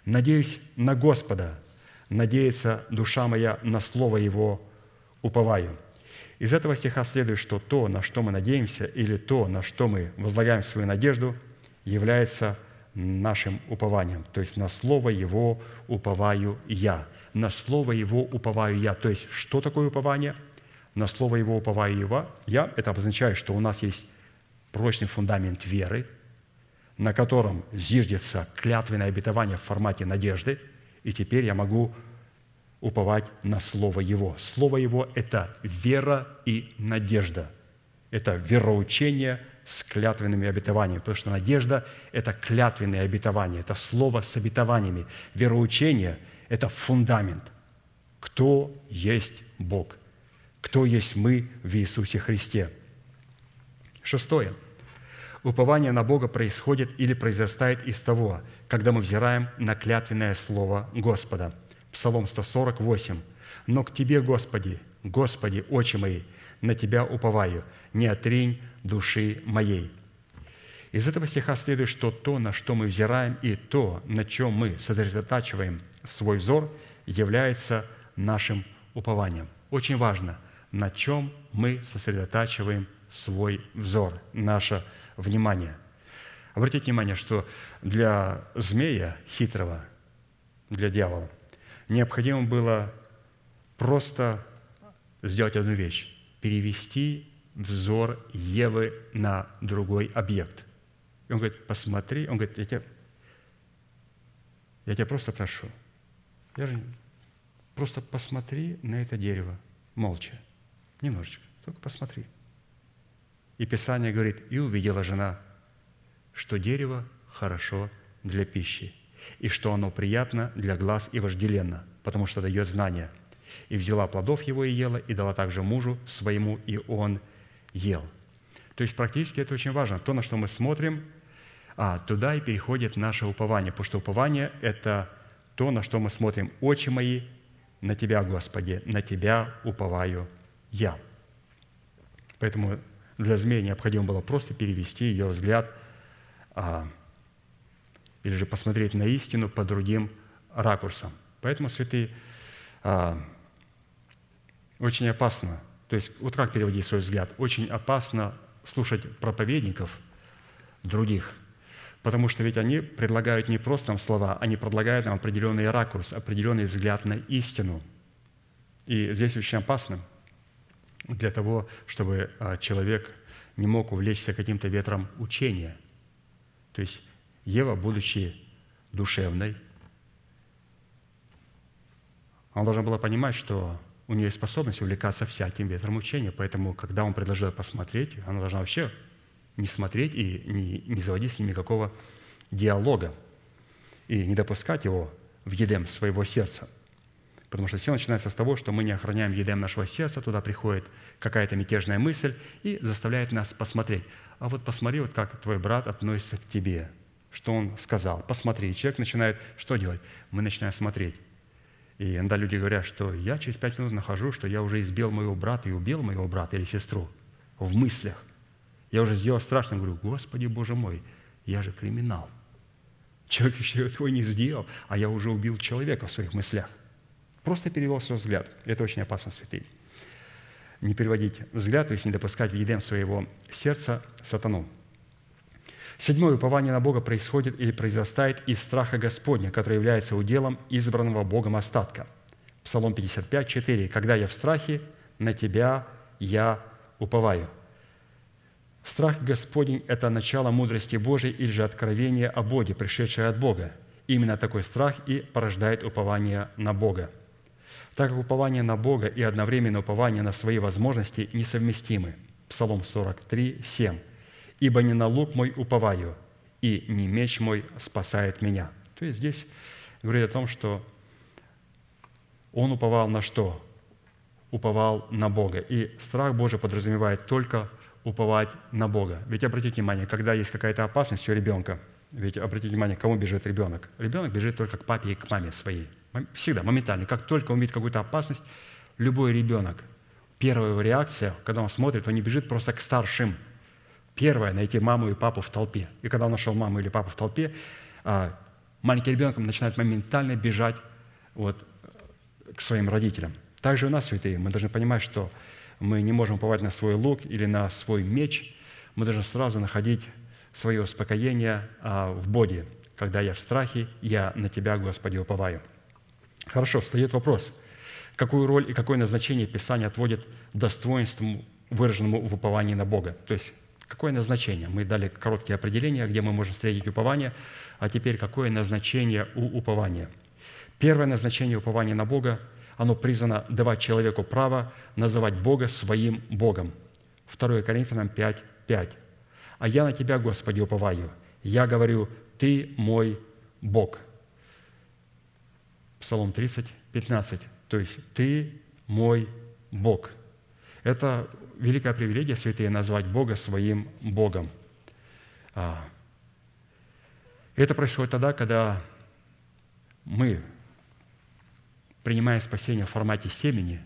«Надеюсь на Господа, надеется душа моя на Слово Его, уповаю». Из этого стиха следует, что то, на что мы надеемся, или то, на что мы возлагаем свою надежду, является нашим упованием. То есть на Слово Его уповаю я. На Слово Его уповаю я. То есть что такое упование? На Слово Его уповаю я. Это обозначает, что у нас есть прочный фундамент веры, на котором зиждется клятвенное обетование в формате надежды, и теперь я могу уповать на Слово Его. Слово Его – это вера и надежда. Это вероучение с клятвенными обетованиями, потому что надежда – это клятвенные обетования, это слово с обетованиями. Вероучение – это фундамент. Кто есть Бог? Кто есть мы в Иисусе Христе? Шестое. Упование на Бога происходит или произрастает из того, когда мы взираем на клятвенное Слово Господа – Псалом 148. «Но к Тебе, Господи, Господи, очи мои, на Тебя уповаю, не отрень души моей». Из этого стиха следует, что то, на что мы взираем, и то, на чем мы сосредотачиваем свой взор, является нашим упованием. Очень важно, на чем мы сосредотачиваем свой взор, наше внимание. Обратите внимание, что для змея хитрого, для дьявола – необходимо было просто сделать одну вещь – перевести взор Евы на другой объект. И он говорит, посмотри, он говорит, я тебя, я тебя просто прошу, я же, просто посмотри на это дерево, молча, немножечко, только посмотри. И Писание говорит, и увидела жена, что дерево хорошо для пищи – и что оно приятно для глаз и вожделенно, потому что дает знание. И взяла плодов его и ела, и дала также мужу своему, и он ел». То есть практически это очень важно. То, на что мы смотрим, а, туда и переходит наше упование, потому что упование – это то, на что мы смотрим. «Очи мои на Тебя, Господи, на Тебя уповаю я». Поэтому для змеи необходимо было просто перевести ее взгляд а, – или же посмотреть на истину по другим ракурсам. Поэтому, святые, а, очень опасно, то есть вот как переводить свой взгляд, очень опасно слушать проповедников других, потому что ведь они предлагают не просто нам слова, они предлагают нам определенный ракурс, определенный взгляд на истину. И здесь очень опасно для того, чтобы а, человек не мог увлечься каким-то ветром учения. То есть Ева, будучи душевной, она должна была понимать, что у нее есть способность увлекаться всяким ветром учения. Поэтому, когда он предложил посмотреть, она должна вообще не смотреть и не, не заводить с ним никакого диалога и не допускать его в едем своего сердца. Потому что все начинается с того, что мы не охраняем едем нашего сердца, туда приходит какая-то мятежная мысль и заставляет нас посмотреть. А вот посмотри, вот как твой брат относится к тебе, что он сказал. Посмотри. человек начинает что делать? Мы начинаем смотреть. И иногда люди говорят, что я через пять минут нахожу, что я уже избил моего брата и убил моего брата или сестру в мыслях. Я уже сделал страшно, говорю, Господи, Боже мой, я же криминал. Человек еще этого не сделал, а я уже убил человека в своих мыслях. Просто перевел свой взгляд. Это очень опасно, святые. Не переводить взгляд, то есть не допускать в едем своего сердца сатану. Седьмое упование на Бога происходит или произрастает из страха Господня, который является уделом избранного Богом остатка. Псалом 55, 4. «Когда я в страхе, на Тебя я уповаю». Страх Господень – это начало мудрости Божией или же откровение о Боге, пришедшее от Бога. Именно такой страх и порождает упование на Бога. Так как упование на Бога и одновременно упование на свои возможности несовместимы. Псалом 43, 7. «Ибо не на лук мой уповаю, и не меч мой спасает меня». То есть здесь говорит о том, что он уповал на что? Уповал на Бога. И страх Божий подразумевает только уповать на Бога. Ведь обратите внимание, когда есть какая-то опасность у ребенка, ведь обратите внимание, кому бежит ребенок. Ребенок бежит только к папе и к маме своей. Всегда, моментально. Как только он видит какую-то опасность, любой ребенок, первая его реакция, когда он смотрит, он не бежит просто к старшим. Первое – найти маму и папу в толпе. И когда он нашел маму или папу в толпе, а, маленький ребенок начинает моментально бежать вот, к своим родителям. Также у нас, святые, мы должны понимать, что мы не можем уповать на свой лук или на свой меч, мы должны сразу находить свое успокоение а, в Боге. Когда я в страхе, я на Тебя, Господи, уповаю. Хорошо, встает вопрос, какую роль и какое назначение Писание отводит достоинству, выраженному в уповании на Бога. То есть, какое назначение? Мы дали короткие определения, где мы можем встретить упование, а теперь какое назначение у упования? Первое назначение упования на Бога оно призвано давать человеку право называть Бога своим Богом. 2 Коринфянам 5, 5. «А я на Тебя, Господи, уповаю. Я говорю, Ты мой Бог». Псалом 30, 15. То есть «Ты мой Бог». Это великая привилегия, святые, назвать Бога своим Богом. А, это происходит тогда, когда мы принимая спасение в формате семени,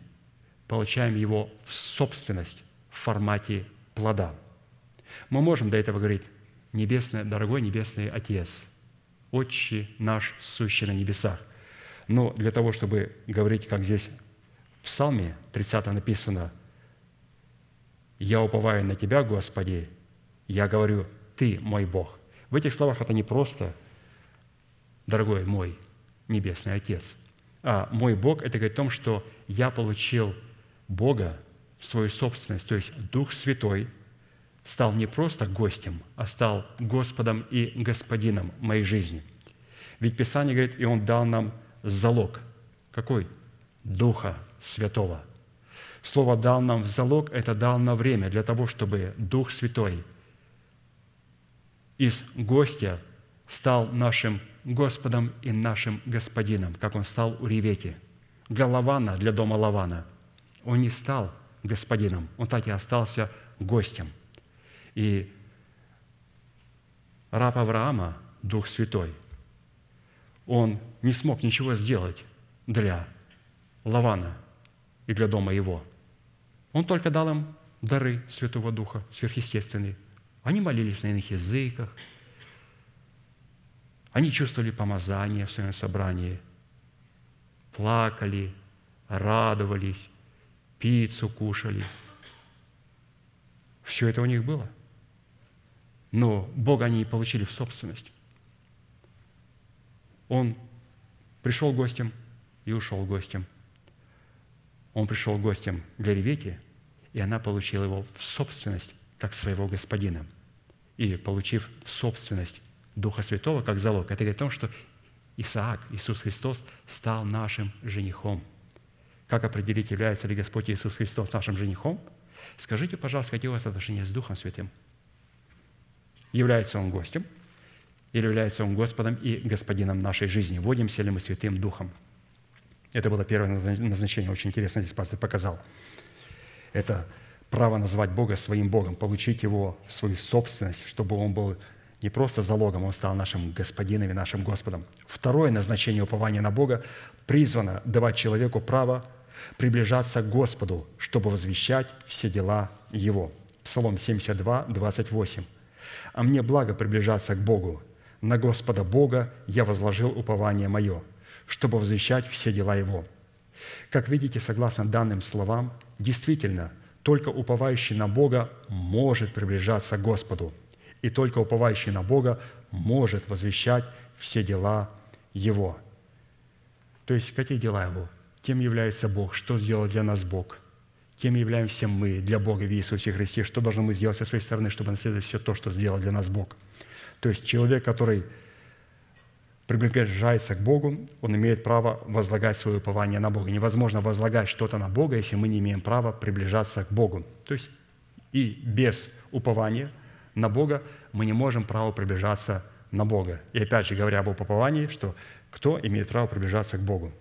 получаем его в собственность в формате плода. Мы можем до этого говорить, небесный, дорогой Небесный Отец, Отче наш, сущий на небесах. Но для того, чтобы говорить, как здесь в Псалме 30 написано, «Я уповаю на Тебя, Господи, я говорю, Ты мой Бог». В этих словах это не просто «Дорогой мой Небесный Отец», а мой Бог, это говорит о том, что я получил Бога в свою собственность, то есть Дух Святой стал не просто гостем, а стал Господом и Господином моей жизни. Ведь Писание говорит, и Он дал нам залог. Какой? Духа Святого. Слово «дал нам в залог» – это «дал на время» для того, чтобы Дух Святой из гостя стал нашим Господом и нашим Господином, как он стал у Ревеки. Для Лавана, для дома Лавана. Он не стал господином, он так и остался гостем. И раб Авраама, Дух Святой, он не смог ничего сделать для Лавана и для дома его. Он только дал им дары Святого Духа, сверхъестественные. Они молились на иных языках – они чувствовали помазание в своем собрании, плакали, радовались, пиццу кушали. Все это у них было. Но Бога они получили в собственность. Он пришел гостем и ушел гостем. Он пришел гостем для Ревеки, и она получила его в собственность, как своего господина. И, получив в собственность Духа Святого как залог. Это говорит о том, что Исаак, Иисус Христос, стал нашим женихом. Как определить, является ли Господь Иисус Христос нашим женихом? Скажите, пожалуйста, какие у вас отношения с Духом Святым? Является Он гостем или является Он Господом и Господином нашей жизни? Водимся ли мы Святым Духом? Это было первое назначение, очень интересно здесь пастор показал. Это право назвать Бога своим Богом, получить Его в свою собственность, чтобы Он был не просто залогом, Он стал нашим Господином и нашим Господом. Второе назначение упования на Бога призвано давать человеку право приближаться к Господу, чтобы возвещать все дела Его. Псалом 72, 28. «А мне благо приближаться к Богу. На Господа Бога я возложил упование мое, чтобы возвещать все дела Его». Как видите, согласно данным словам, действительно, только уповающий на Бога может приближаться к Господу, и только уповающий на Бога может возвещать все дела Его. То есть, какие дела Его? Кем является Бог? Что сделал для нас Бог? Кем являемся мы для Бога в Иисусе Христе? Что должны мы сделать со своей стороны, чтобы наследовать все то, что сделал для нас Бог? То есть человек, который приближается к Богу, он имеет право возлагать свое упование на Бога. Невозможно возлагать что-то на Бога, если мы не имеем права приближаться к Богу. То есть и без упования на Бога мы не можем право приближаться на Бога. И опять же, говоря об уповании, что кто имеет право приближаться к Богу?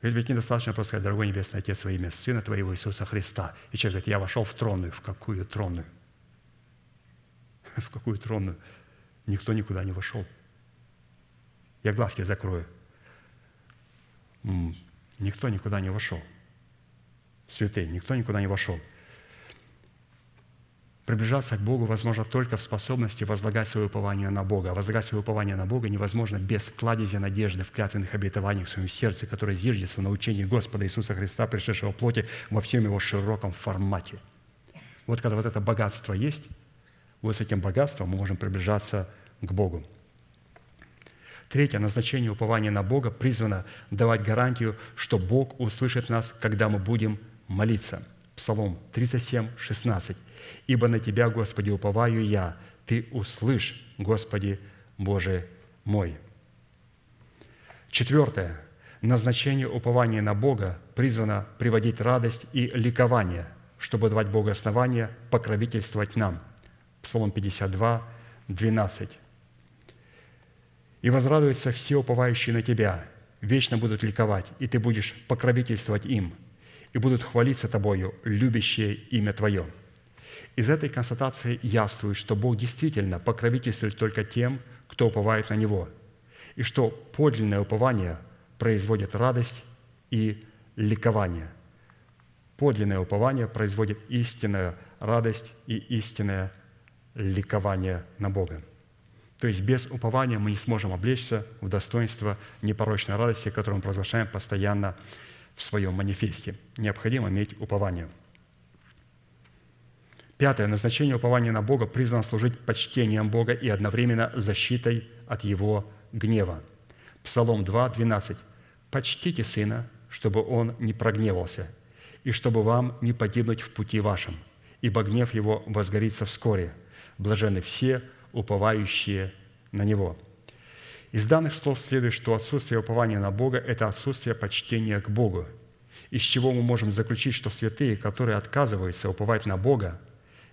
Ведь, ведь недостаточно просто сказать, дорогой Небесный Отец, во имя Сына Твоего Иисуса Христа. И человек говорит, я вошел в тронную. В какую тронную? В какую тронную? Никто никуда не вошел. Я глазки закрою. Никто никуда не вошел. Святые, никто никуда не вошел. Приближаться к Богу возможно только в способности возлагать свое упование на Бога. А возлагать свое упование на Бога невозможно без кладези надежды в клятвенных обетованиях в своем сердце, которое зиждется на учении Господа Иисуса Христа, пришедшего в плоти во всем его широком формате. Вот когда вот это богатство есть, вот с этим богатством мы можем приближаться к Богу. Третье, назначение упования на Бога призвано давать гарантию, что Бог услышит нас, когда мы будем молиться. Псалом 37, 16. «Ибо на Тебя, Господи, уповаю я, Ты услышь, Господи, Боже мой». Четвертое. Назначение упования на Бога призвано приводить радость и ликование, чтобы давать Богу основания покровительствовать нам. Псалом 52, 12. «И возрадуются все уповающие на Тебя, вечно будут ликовать, и Ты будешь покровительствовать им, и будут хвалиться Тобою, любящие имя Твое». Из этой констатации явствует, что Бог действительно покровительствует только тем, кто уповает на Него, и что подлинное упование производит радость и ликование. Подлинное упование производит истинную радость и истинное ликование на Бога. То есть без упования мы не сможем облечься в достоинство непорочной радости, которую мы провозглашаем постоянно в своем манифесте. Необходимо иметь упование – Пятое. Назначение упования на Бога призвано служить почтением Бога и одновременно защитой от Его гнева. Псалом 2, 12. «Почтите Сына, чтобы Он не прогневался, и чтобы вам не погибнуть в пути вашем, ибо гнев Его возгорится вскоре. Блажены все, уповающие на Него». Из данных слов следует, что отсутствие упования на Бога – это отсутствие почтения к Богу, из чего мы можем заключить, что святые, которые отказываются уповать на Бога,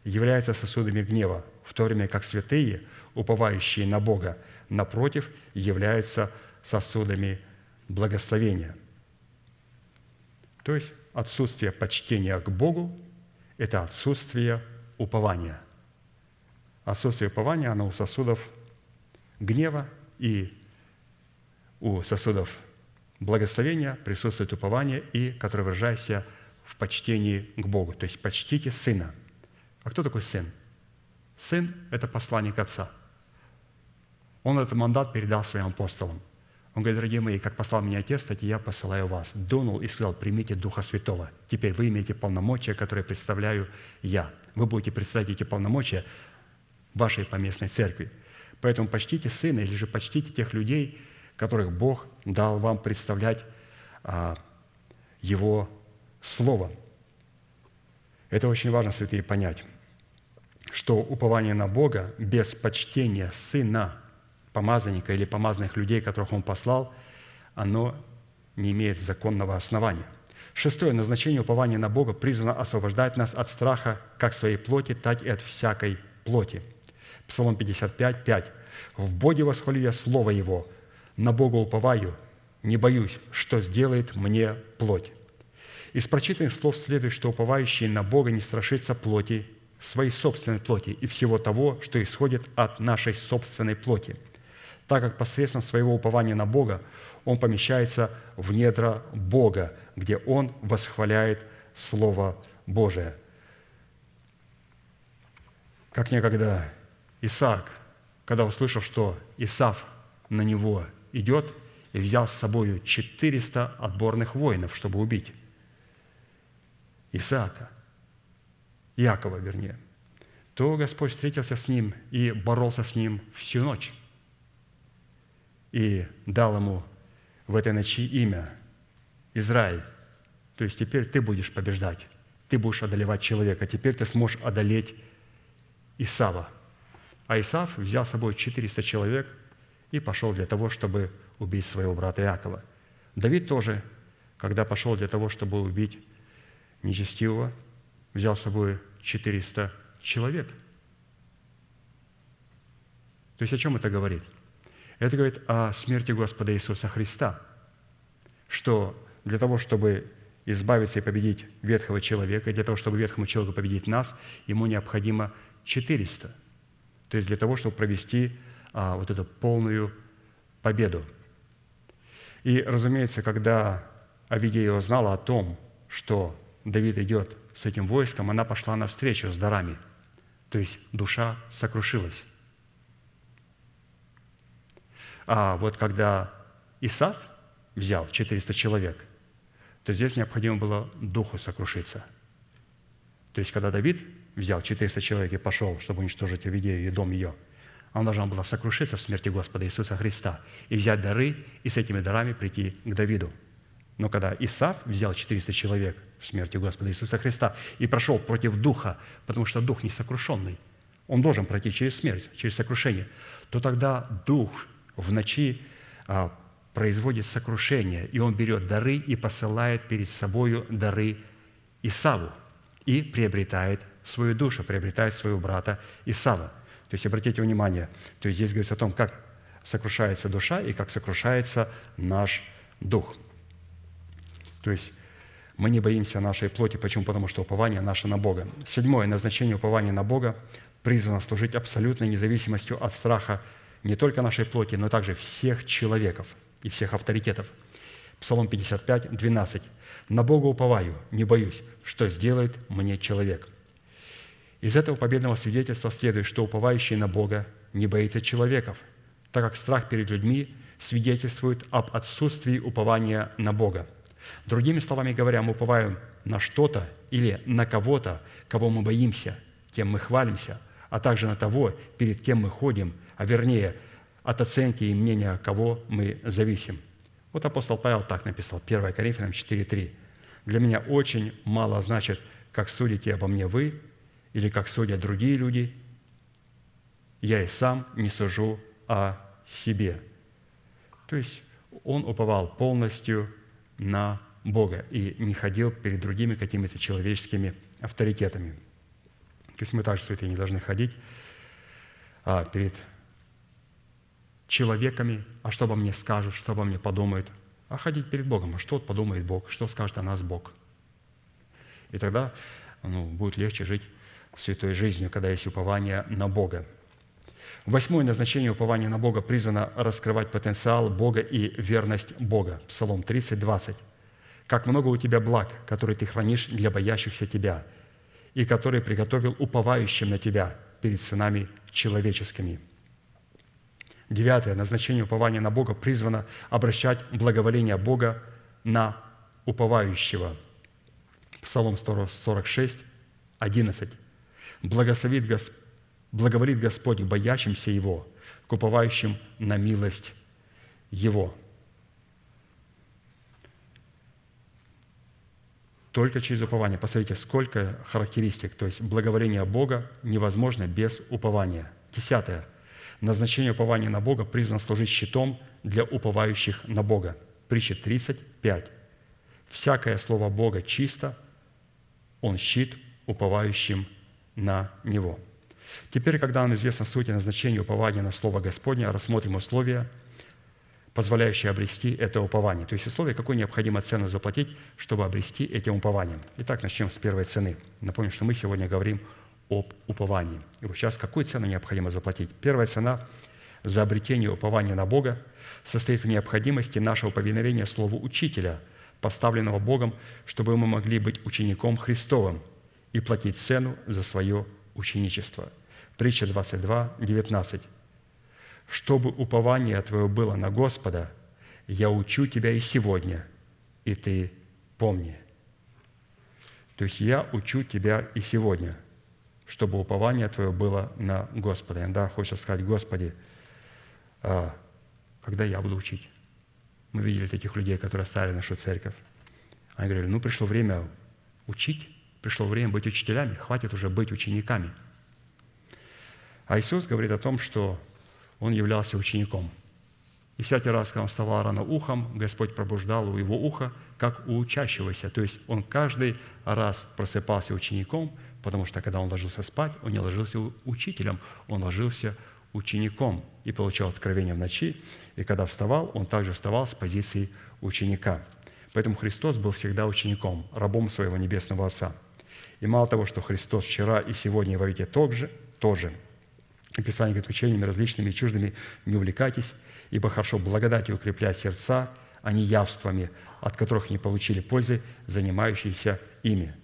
являются сосудами гнева, в то время как святые, уповающие на Бога, напротив, являются сосудами благословения. То есть отсутствие почтения к Богу – это отсутствие упования. Отсутствие упования, оно у сосудов гнева и у сосудов благословения присутствует упование, и которое выражается в почтении к Богу. То есть почтите Сына – а кто такой сын? Сын – это посланник Отца. Он этот мандат передал своим апостолам. Он говорит, дорогие мои, как послал меня Отец, так и я посылаю вас. Дунул и сказал, примите Духа Святого. Теперь вы имеете полномочия, которые представляю я. Вы будете представлять эти полномочия вашей поместной церкви. Поэтому почтите Сына или же почтите тех людей, которых Бог дал вам представлять а, Его Слово. Это очень важно, святые, понять что упование на Бога без почтения Сына, помазанника или помазанных людей, которых Он послал, оно не имеет законного основания. Шестое. Назначение упования на Бога призвано освобождать нас от страха как своей плоти, так и от всякой плоти. Псалом 55, 5. «В Боге восхвалю я Слово Его, на Бога уповаю, не боюсь, что сделает мне плоть». Из прочитанных слов следует, что уповающий на Бога не страшится плоти, своей собственной плоти и всего того, что исходит от нашей собственной плоти, так как посредством своего упования на Бога он помещается в недра Бога, где он восхваляет Слово Божие. Как некогда Исаак, когда услышал, что Исав на него идет, и взял с собой 400 отборных воинов, чтобы убить Исаака, Якова, вернее, то Господь встретился с ним и боролся с ним всю ночь. И дал ему в этой ночи имя Израиль. То есть теперь ты будешь побеждать, ты будешь одолевать человека, теперь ты сможешь одолеть Исава. А Исав взял с собой 400 человек и пошел для того, чтобы убить своего брата Иакова. Давид тоже, когда пошел для того, чтобы убить нечестивого, взял с собой 400 человек. То есть о чем это говорит? Это говорит о смерти Господа Иисуса Христа, что для того, чтобы избавиться и победить ветхого человека, для того, чтобы ветхому человеку победить нас, ему необходимо 400. То есть для того, чтобы провести а, вот эту полную победу. И, разумеется, когда Авидея узнала о том, что Давид идет с этим войском, она пошла навстречу с дарами. То есть душа сокрушилась. А вот когда Исаф взял 400 человек, то здесь необходимо было духу сокрушиться. То есть, когда Давид взял 400 человек и пошел, чтобы уничтожить Авидею и дом ее, он должен был сокрушиться в смерти Господа Иисуса Христа и взять дары, и с этими дарами прийти к Давиду. Но когда Исаф взял 400 человек в смерти Господа Иисуса Христа и прошел против Духа, потому что Дух не сокрушенный, он должен пройти через смерть, через сокрушение, то тогда Дух в ночи а, производит сокрушение, и он берет дары и посылает перед собою дары Исаву и приобретает свою душу, приобретает своего брата Исава. То есть обратите внимание, то есть здесь говорится о том, как сокрушается душа и как сокрушается наш дух – то есть мы не боимся нашей плоти. Почему? Потому что упование наше на Бога. Седьмое. Назначение упования на Бога призвано служить абсолютной независимостью от страха не только нашей плоти, но также всех человеков и всех авторитетов. Псалом 55, 12. «На Бога уповаю, не боюсь, что сделает мне человек». Из этого победного свидетельства следует, что уповающий на Бога не боится человеков, так как страх перед людьми свидетельствует об отсутствии упования на Бога – Другими словами говоря, мы уповаем на что-то или на кого-то, кого мы боимся, кем мы хвалимся, а также на того, перед кем мы ходим, а вернее, от оценки и мнения, кого мы зависим. Вот апостол Павел так написал, 1 Коринфянам 4.3. «Для меня очень мало значит, как судите обо мне вы или как судят другие люди. Я и сам не сужу о себе». То есть он уповал полностью на Бога и не ходил перед другими какими-то человеческими авторитетами. То есть мы также, святые, не должны ходить а, перед человеками, а что обо мне скажут, что обо мне подумают, а ходить перед Богом, а что подумает Бог, что скажет о нас Бог. И тогда ну, будет легче жить святой жизнью, когда есть упование на Бога. Восьмое назначение упования на Бога призвано раскрывать потенциал Бога и верность Бога. Псалом 30, 20. «Как много у тебя благ, которые ты хранишь для боящихся тебя, и которые приготовил уповающим на тебя перед сынами человеческими». Девятое. Назначение упования на Бога призвано обращать благоволение Бога на уповающего. Псалом 146, 11. «Благословит Господь благоволит Господь к боящимся Его, к уповающим на милость Его. только через упование. Посмотрите, сколько характеристик. То есть благоволение Бога невозможно без упования. Десятое. Назначение упования на Бога призвано служить щитом для уповающих на Бога. Притча 35. Всякое слово Бога чисто, он щит уповающим на Него. Теперь, когда нам известна суть и назначение упования на Слово Господне, рассмотрим условия, позволяющие обрести это упование. То есть условия, какую необходимо цену заплатить, чтобы обрести этим упованием. Итак, начнем с первой цены. Напомню, что мы сегодня говорим об уповании. И вот сейчас какую цену необходимо заплатить? Первая цена за обретение упования на Бога состоит в необходимости нашего повиновения Слову Учителя, поставленного Богом, чтобы мы могли быть учеником Христовым и платить цену за свое ученичество. Притча 22, 19. «Чтобы упование твое было на Господа, я учу тебя и сегодня, и ты помни». То есть я учу тебя и сегодня, чтобы упование твое было на Господа. Иногда хочется сказать, Господи, а, когда я буду учить? Мы видели таких людей, которые оставили нашу церковь. Они говорили, ну, пришло время учить, пришло время быть учителями, хватит уже быть учениками – а Иисус говорит о том, что Он являлся учеником. И всякий раз, когда он вставал рано ухом, Господь пробуждал у его уха, как у учащегося. То есть он каждый раз просыпался учеником, потому что когда он ложился спать, он не ложился учителем, он ложился учеником и получал откровение в ночи. И когда вставал, он также вставал с позиции ученика. Поэтому Христос был всегда учеником, рабом своего Небесного Отца. И мало того, что Христос вчера и сегодня и во веки тот же, тоже – и Писание говорит, учениями различными и чуждыми не увлекайтесь, ибо хорошо благодатью укреплять сердца, а не явствами, от которых не получили пользы, занимающиеся ими.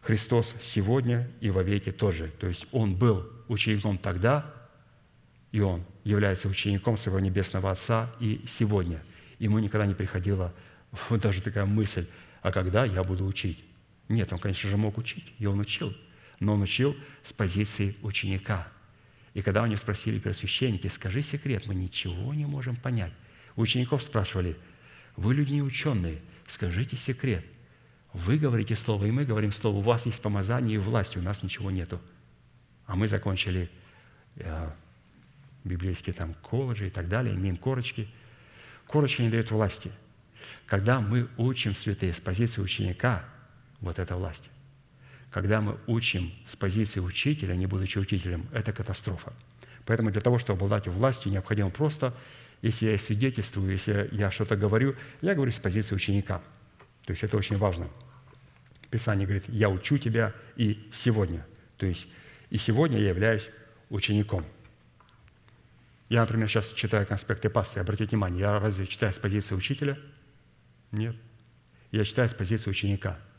Христос сегодня и во веки тоже. То есть Он был учеником тогда, и Он является учеником своего Небесного Отца и сегодня. Ему никогда не приходила вот даже такая мысль, а когда я буду учить? Нет, он, конечно же, мог учить, и он учил, но он учил с позиции ученика – и когда у них спросили первосвященники, скажи секрет, мы ничего не можем понять. Учеников спрашивали, вы люди не ученые, скажите секрет. Вы говорите слово, и мы говорим слово, у вас есть помазание и власть, у нас ничего нету. А мы закончили э, библейские там колледжи и так далее, имеем корочки. Корочки не дают власти. Когда мы учим святые с позиции ученика, вот эта власть. Когда мы учим с позиции учителя, не будучи учителем, это катастрофа. Поэтому для того, чтобы обладать властью, необходимо просто, если я свидетельствую, если я что-то говорю, я говорю с позиции ученика. То есть это очень важно. Писание говорит, я учу тебя и сегодня. То есть и сегодня я являюсь учеником. Я, например, сейчас читаю конспекты пастыря. Обратите внимание, я разве читаю с позиции учителя? Нет. Я читаю с позиции ученика –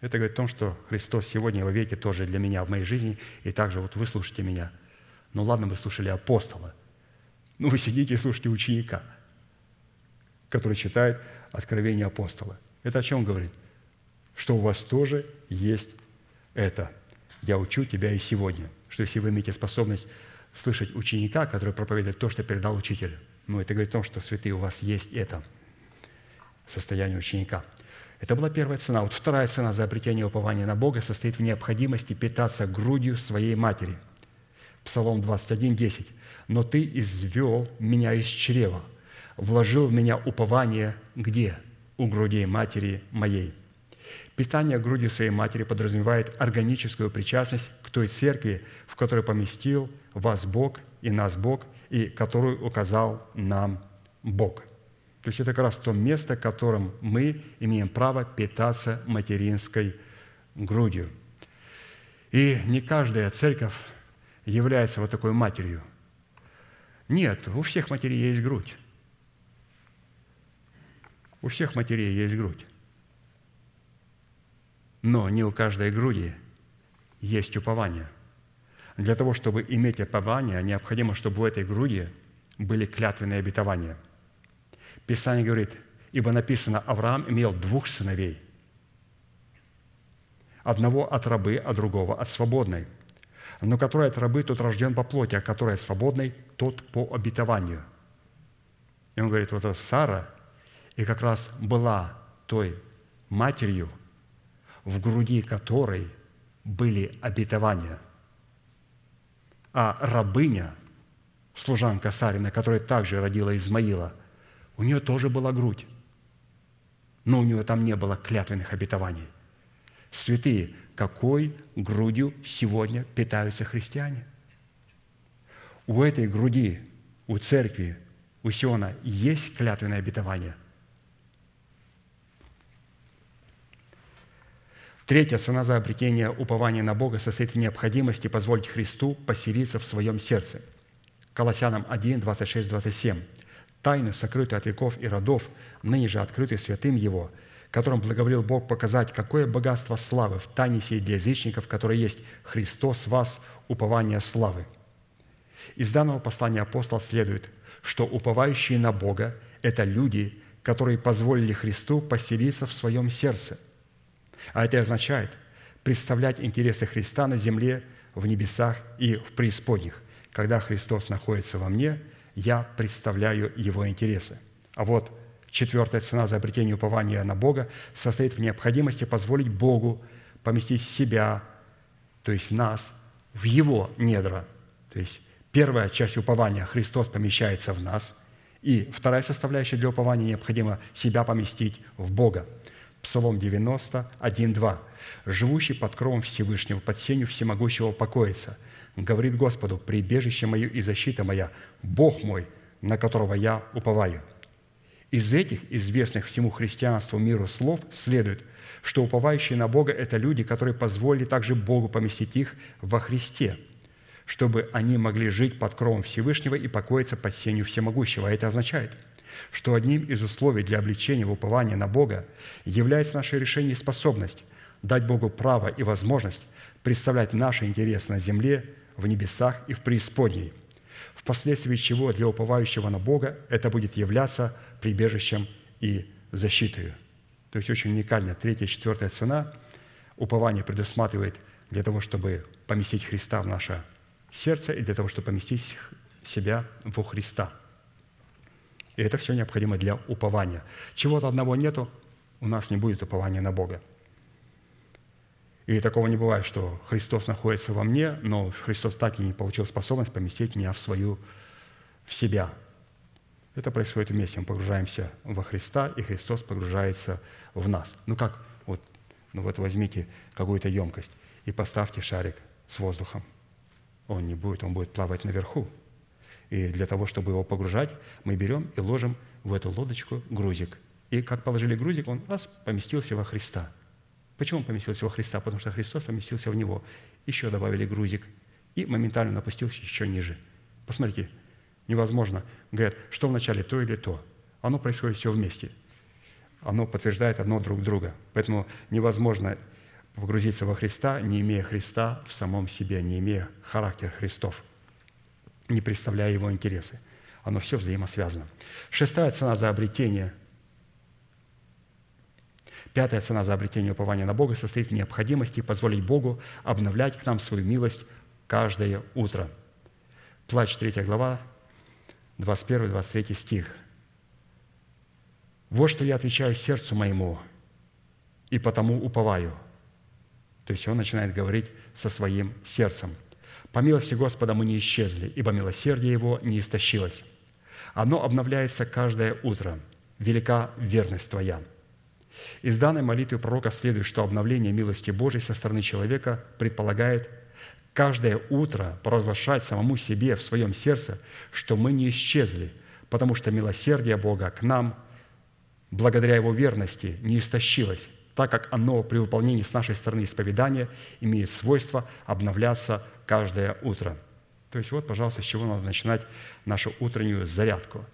это говорит о том, что Христос сегодня во веки тоже для меня в моей жизни, и также вот вы слушаете меня. Ну ладно, вы слушали апостола, ну вы сидите и слушаете ученика, который читает откровение апостола. Это о чем говорит? Что у вас тоже есть это. Я учу тебя и сегодня. Что если вы имеете способность слышать ученика, который проповедует то, что передал учитель, ну это говорит о том, что святые у вас есть это состояние ученика – это была первая цена. Вот вторая цена за обретение упования на Бога состоит в необходимости питаться грудью своей матери. Псалом 21, 10. «Но ты извел меня из чрева, вложил в меня упование где? У грудей матери моей». Питание грудью своей матери подразумевает органическую причастность к той церкви, в которой поместил вас Бог и нас Бог, и которую указал нам Бог – то есть это как раз то место, которым мы имеем право питаться материнской грудью. И не каждая церковь является вот такой матерью. Нет, у всех матерей есть грудь. У всех матерей есть грудь. Но не у каждой груди есть упование. Для того, чтобы иметь упование, необходимо, чтобы в этой груди были клятвенные обетования – Писание говорит, ибо написано, Авраам имел двух сыновей. Одного от рабы, а другого от свободной. Но который от рабы, тот рожден по плоти, а который от свободной, тот по обетованию. И он говорит, вот эта Сара, и как раз была той матерью, в груди которой были обетования. А рабыня, служанка Сарина, которая также родила Измаила, у нее тоже была грудь, но у нее там не было клятвенных обетований. Святые, какой грудью сегодня питаются христиане? У этой груди, у церкви, у Сиона есть клятвенное обетование – Третья цена за обретение упования на Бога состоит в необходимости позволить Христу поселиться в своем сердце. Колоссянам 1, 26, 27. «Тайну, сокрытую от веков и родов, ныне же открытую святым Его, которым благоволил Бог показать, какое богатство славы в тайне сей для язычников, которое есть Христос вас, упование славы». Из данного послания апостол следует, что уповающие на Бога – это люди, которые позволили Христу поселиться в своем сердце – а это означает представлять интересы Христа на земле, в небесах и в преисподних. Когда Христос находится во мне, я представляю Его интересы. А вот четвертая цена за обретение упования на Бога состоит в необходимости позволить Богу поместить себя, то есть нас, в Его недра. То есть первая часть упования – Христос помещается в нас, и вторая составляющая для упования – необходимо себя поместить в Бога – Псалом 90, 1, 2. «Живущий под кровом Всевышнего, под сенью всемогущего покоится. Говорит Господу, прибежище мое и защита моя, Бог мой, на которого я уповаю». Из этих известных всему христианству миру слов следует, что уповающие на Бога – это люди, которые позволили также Богу поместить их во Христе, чтобы они могли жить под кровом Всевышнего и покоиться под сенью Всемогущего. А это означает – что одним из условий для обличения в упование на Бога является наше решение и способность дать Богу право и возможность представлять наши интересы на земле, в небесах и в преисподней, впоследствии чего для уповающего на Бога это будет являться прибежищем и защитой. То есть очень уникальная третья и четвертая цена. Упование предусматривает для того, чтобы поместить Христа в наше сердце и для того, чтобы поместить себя во Христа – и это все необходимо для упования. Чего-то одного нету, у нас не будет упования на Бога. И такого не бывает, что Христос находится во мне, но Христос так и не получил способность поместить меня в свою, в себя. Это происходит вместе. Мы погружаемся во Христа, и Христос погружается в нас. Ну как, вот, ну вот возьмите какую-то емкость и поставьте шарик с воздухом. Он не будет, он будет плавать наверху. И для того, чтобы его погружать, мы берем и ложим в эту лодочку грузик. И как положили грузик, он раз поместился во Христа. Почему он поместился во Христа? Потому что Христос поместился в него. Еще добавили грузик, и моментально он опустился еще ниже. Посмотрите, невозможно. Говорят, что вначале то или то. Оно происходит все вместе. Оно подтверждает одно друг друга. Поэтому невозможно погрузиться во Христа, не имея Христа в самом себе, не имея характер Христов не представляя его интересы. Оно все взаимосвязано. Шестая цена за обретение Пятая цена за обретение упования на Бога состоит в необходимости позволить Богу обновлять к нам свою милость каждое утро. Плач 3 глава, 21-23 стих. «Вот что я отвечаю сердцу моему, и потому уповаю». То есть он начинает говорить со своим сердцем – по милости Господа мы не исчезли, ибо милосердие Его не истощилось. Оно обновляется каждое утро. Велика верность Твоя». Из данной молитвы пророка следует, что обновление милости Божией со стороны человека предполагает каждое утро провозглашать самому себе в своем сердце, что мы не исчезли, потому что милосердие Бога к нам, благодаря Его верности, не истощилось, так как оно при выполнении с нашей стороны исповедания имеет свойство обновляться каждое утро. То есть вот, пожалуйста, с чего надо начинать нашу утреннюю зарядку.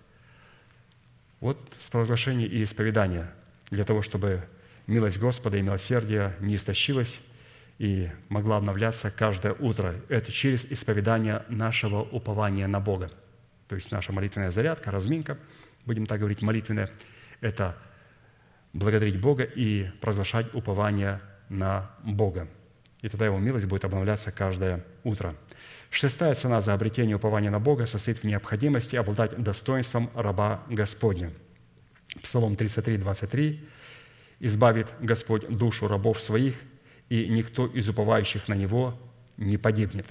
Вот с провозглашения и исповедания, для того, чтобы милость Господа и милосердие не истощилась и могла обновляться каждое утро. Это через исповедание нашего упования на Бога. То есть наша молитвенная зарядка, разминка, будем так говорить, молитвенная, это благодарить Бога и провозглашать упование на Бога и тогда Его милость будет обновляться каждое утро. Шестая цена за обретение упования на Бога состоит в необходимости обладать достоинством раба Господня. Псалом 33, 23 избавит Господь душу рабов своих, и никто из уповающих на Него не погибнет».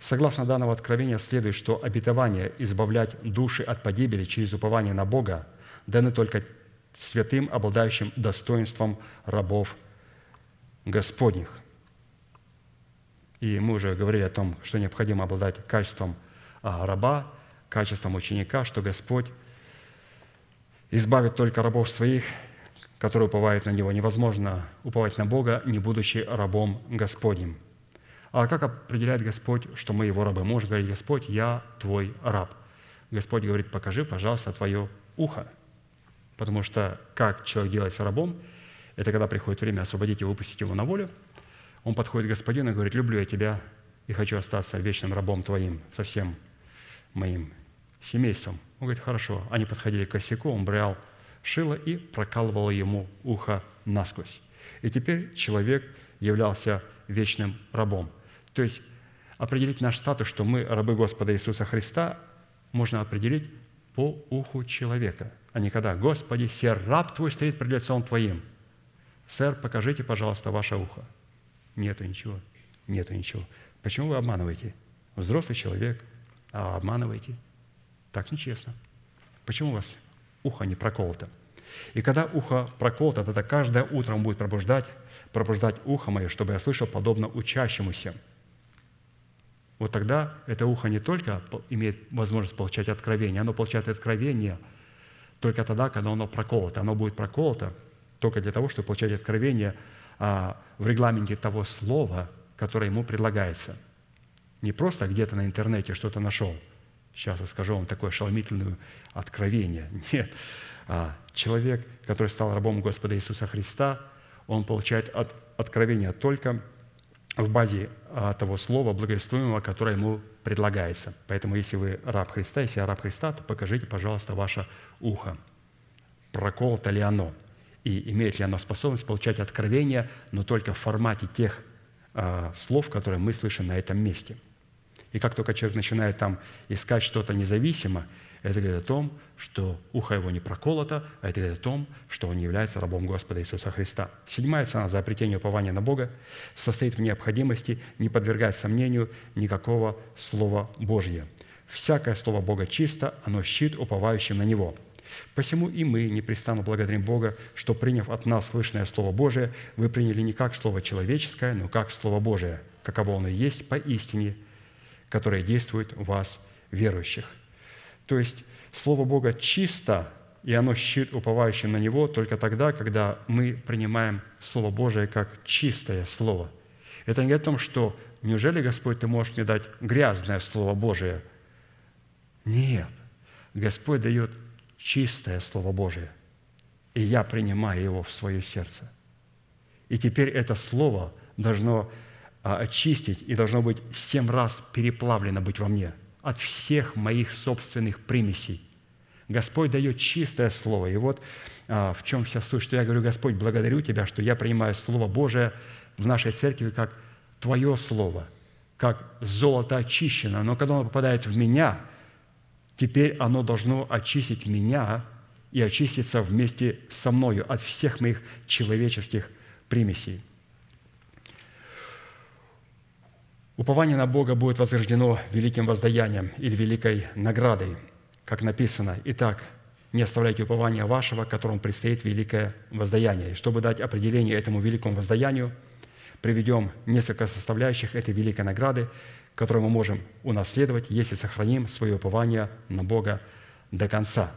Согласно данного откровения следует, что обетование избавлять души от погибели через упование на Бога даны только святым, обладающим достоинством рабов Господних. И мы уже говорили о том, что необходимо обладать качеством а, раба, качеством ученика, что Господь избавит только рабов своих, которые уповают на Него. Невозможно уповать на Бога, не будучи рабом Господним. А как определяет Господь, что мы Его рабы? Может говорить, Господь, я Твой раб. Господь говорит, покажи, пожалуйста, Твое ухо. Потому что как человек делается рабом, это когда приходит время освободить и выпустить его на волю, он подходит к господину и говорит, люблю я тебя и хочу остаться вечным рабом твоим со всем моим семейством. Он говорит, хорошо. Они подходили к косяку, он брал шило и прокалывал ему ухо насквозь. И теперь человек являлся вечным рабом. То есть определить наш статус, что мы рабы Господа Иисуса Христа, можно определить по уху человека, а не когда «Господи, сер раб Твой стоит пред лицом Твоим». «Сэр, покажите, пожалуйста, ваше ухо». Нету ничего, нету ничего. Почему вы обманываете? Взрослый человек, а обманываете. Так нечестно. Почему у вас ухо не проколото? И когда ухо проколото, тогда каждое утро он будет пробуждать, пробуждать ухо мое, чтобы я слышал подобно учащемуся. Вот тогда это ухо не только имеет возможность получать откровение, оно получает откровение только тогда, когда оно проколото. Оно будет проколото только для того, чтобы получать откровение а, в регламенте того слова, которое ему предлагается. Не просто где-то на интернете что-то нашел. Сейчас я скажу вам такое ошеломительное откровение. Нет. А, человек, который стал рабом Господа Иисуса Христа, он получает от, откровение только в базе а, того слова благовествуемого, которое ему предлагается. Поэтому, если вы раб Христа, если я раб Христа, то покажите, пожалуйста, ваше ухо. Проколото ли оно? И имеет ли оно способность получать откровения, но только в формате тех а, слов, которые мы слышим на этом месте. И как только человек начинает там искать что-то независимо, это говорит о том, что ухо его не проколото, а это говорит о том, что он не является рабом Господа Иисуса Христа. Седьмая цена за обретение упования на Бога состоит в необходимости не подвергать сомнению никакого Слова Божьего. Всякое Слово Бога чисто, оно щит уповающим на Него. Посему и мы непрестанно благодарим Бога, что, приняв от нас слышное Слово Божие, вы приняли не как Слово человеческое, но как Слово Божие, каково оно есть по истине, которое действует в вас, верующих – то есть Слово Бога чисто, и оно щит уповающим на Него только тогда, когда мы принимаем Слово Божие как чистое Слово. Это не о том, что неужели, Господь, Ты можешь мне дать грязное Слово Божие? Нет. Господь дает чистое Слово Божие, и я принимаю его в свое сердце. И теперь это Слово должно очистить и должно быть семь раз переплавлено быть во мне – от всех моих собственных примесей. Господь дает чистое Слово. И вот а, в чем вся суть, что я говорю, Господь, благодарю Тебя, что я принимаю Слово Божие в нашей церкви как Твое Слово, как золото очищено. Но когда оно попадает в меня, теперь оно должно очистить меня и очиститься вместе со мною от всех моих человеческих примесей. Упование на Бога будет возрождено великим воздаянием или великой наградой, как написано. Итак, не оставляйте упования вашего, которому предстоит великое воздаяние. И чтобы дать определение этому великому воздаянию, приведем несколько составляющих этой великой награды, которую мы можем унаследовать, если сохраним свое упование на Бога до конца.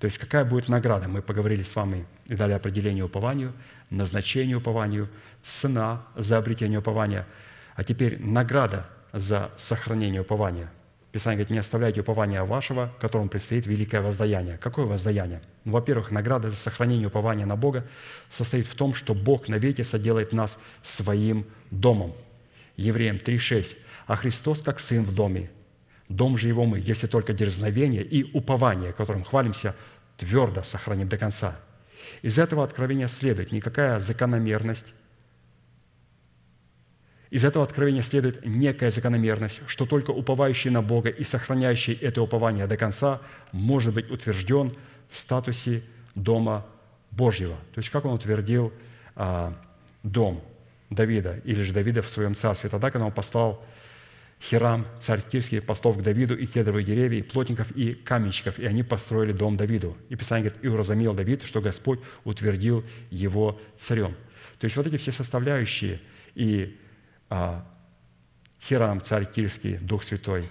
То есть какая будет награда? Мы поговорили с вами и дали определение упованию, назначение упованию, цена за обретение упования – а теперь награда за сохранение упования. Писание говорит, не оставляйте упования вашего, которому предстоит великое воздаяние. Какое воздаяние? Ну, во-первых, награда за сохранение упования на Бога состоит в том, что Бог навеки соделает нас своим домом. Евреям 3,6. «А Христос, как Сын в доме, дом же Его мы, если только дерзновение и упование, которым хвалимся, твердо сохраним до конца». Из этого откровения следует никакая закономерность, из этого откровения следует некая закономерность, что только уповающий на Бога и сохраняющий это упование до конца может быть утвержден в статусе дома Божьего. То есть как он утвердил а, дом Давида, или же Давида в своем царстве, тогда, когда он послал Хирам, царь Тирский, послов к Давиду, и кедровые деревья, и плотников, и каменщиков, и они построили дом Давиду. И Писание говорит, и уразумел Давид, что Господь утвердил его царем. То есть вот эти все составляющие, и Хирам, царь Тирский, Дух Святой,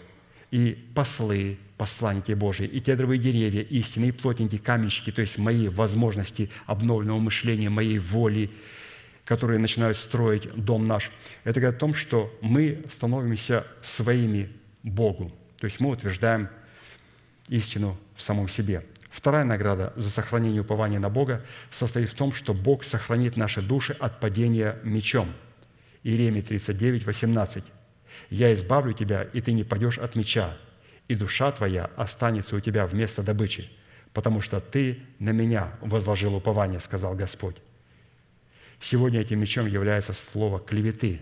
и послы, посланники Божии, и кедровые деревья, истины, и плотники, каменщики, то есть мои возможности обновленного мышления, моей воли, которые начинают строить дом наш. Это говорит о том, что мы становимся своими Богу. То есть мы утверждаем истину в самом себе. Вторая награда за сохранение упования на Бога состоит в том, что Бог сохранит наши души от падения мечом. Иеремия 39, 18. «Я избавлю тебя, и ты не падешь от меча, и душа твоя останется у тебя вместо добычи, потому что ты на меня возложил упование, сказал Господь. Сегодня этим мечом является слово клеветы,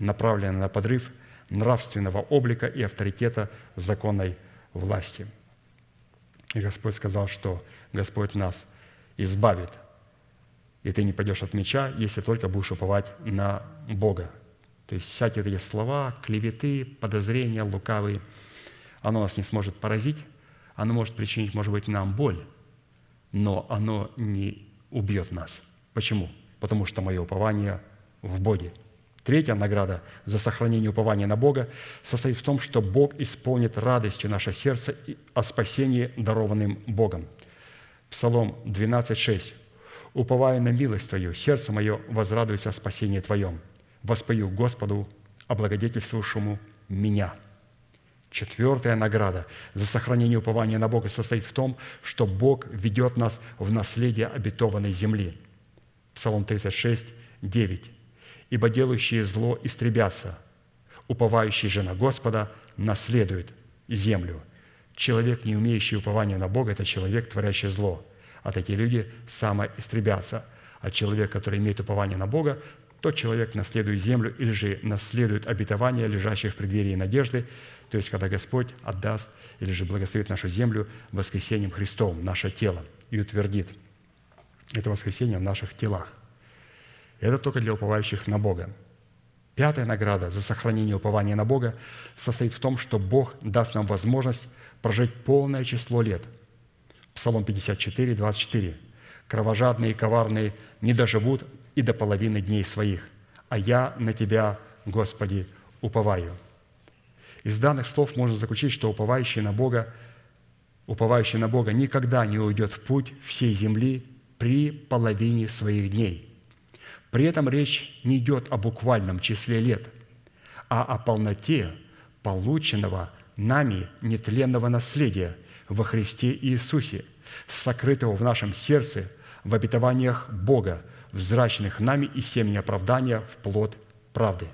направленное на подрыв нравственного облика и авторитета законной власти. И Господь сказал, что Господь нас избавит, и ты не пойдешь от меча, если только будешь уповать на Бога. То есть всякие вот эти слова, клеветы, подозрения, лукавые, оно нас не сможет поразить, оно может причинить, может быть, нам боль, но оно не убьет нас. Почему? потому что мое упование в Боге. Третья награда за сохранение упования на Бога состоит в том, что Бог исполнит радостью наше сердце о спасении, дарованным Богом. Псалом 12,6. «Уповая на милость Твою, сердце мое возрадуется о спасении Твоем. Воспою Господу, облагодетельствующему меня». Четвертая награда за сохранение упования на Бога состоит в том, что Бог ведет нас в наследие обетованной земли – Псалом 36, 9. «Ибо делающие зло истребятся, уповающий же на Господа наследует землю». Человек, не умеющий упования на Бога, это человек, творящий зло. А такие люди самоистребятся. А человек, который имеет упование на Бога, тот человек наследует землю или же наследует обетование, лежащих в преддверии надежды, то есть когда Господь отдаст или же благословит нашу землю воскресением Христовым, наше тело, и утвердит – это воскресение в наших телах. Это только для уповающих на Бога. Пятая награда за сохранение упования на Бога состоит в том, что Бог даст нам возможность прожить полное число лет. Псалом 54, 24. «Кровожадные и коварные не доживут и до половины дней своих, а я на Тебя, Господи, уповаю». Из данных слов можно заключить, что уповающий на Бога, уповающий на Бога никогда не уйдет в путь всей земли при половине своих дней. При этом речь не идет о буквальном числе лет, а о полноте полученного нами нетленного наследия во Христе Иисусе, сокрытого в нашем сердце в обетованиях Бога, взрачных нами и семени оправдания в плод правды.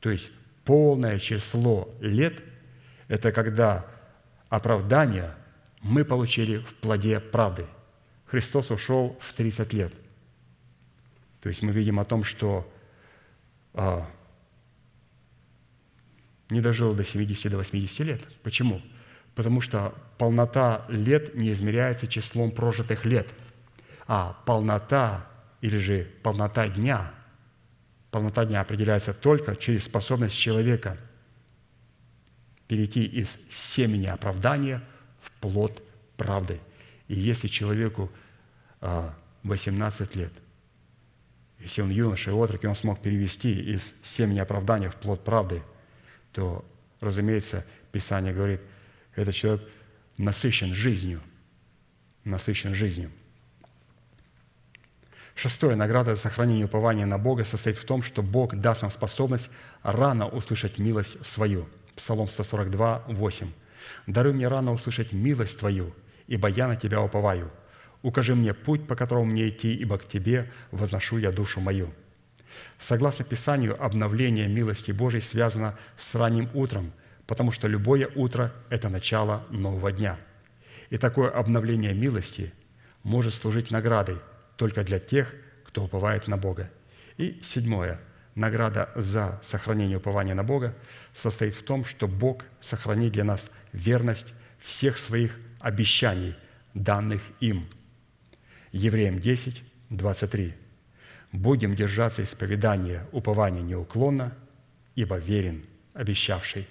То есть полное число лет – это когда оправдание мы получили в плоде правды – Христос ушел в 30 лет. То есть мы видим о том, что а, не дожил до 70, до 80 лет. Почему? Потому что полнота лет не измеряется числом прожитых лет, а полнота или же полнота дня, полнота дня определяется только через способность человека перейти из семени оправдания в плод правды – и если человеку 18 а, лет, если он юноша и отрок, и он смог перевести из семени оправдания в плод правды, то, разумеется, Писание говорит, этот человек насыщен жизнью, насыщен жизнью. Шестое. Награда за сохранение упования на Бога состоит в том, что Бог даст нам способность рано услышать милость свою. Псалом 142, 8. «Даруй мне рано услышать милость Твою, ибо я на Тебя уповаю. Укажи мне путь, по которому мне идти, ибо к Тебе возношу я душу мою». Согласно Писанию, обновление милости Божьей связано с ранним утром, потому что любое утро – это начало нового дня. И такое обновление милости может служить наградой только для тех, кто уповает на Бога. И седьмое. Награда за сохранение упования на Бога состоит в том, что Бог сохранит для нас верность всех своих обещаний, данных им. Евреям 10, 23. «Будем держаться исповедания упования неуклонно, ибо верен обещавший».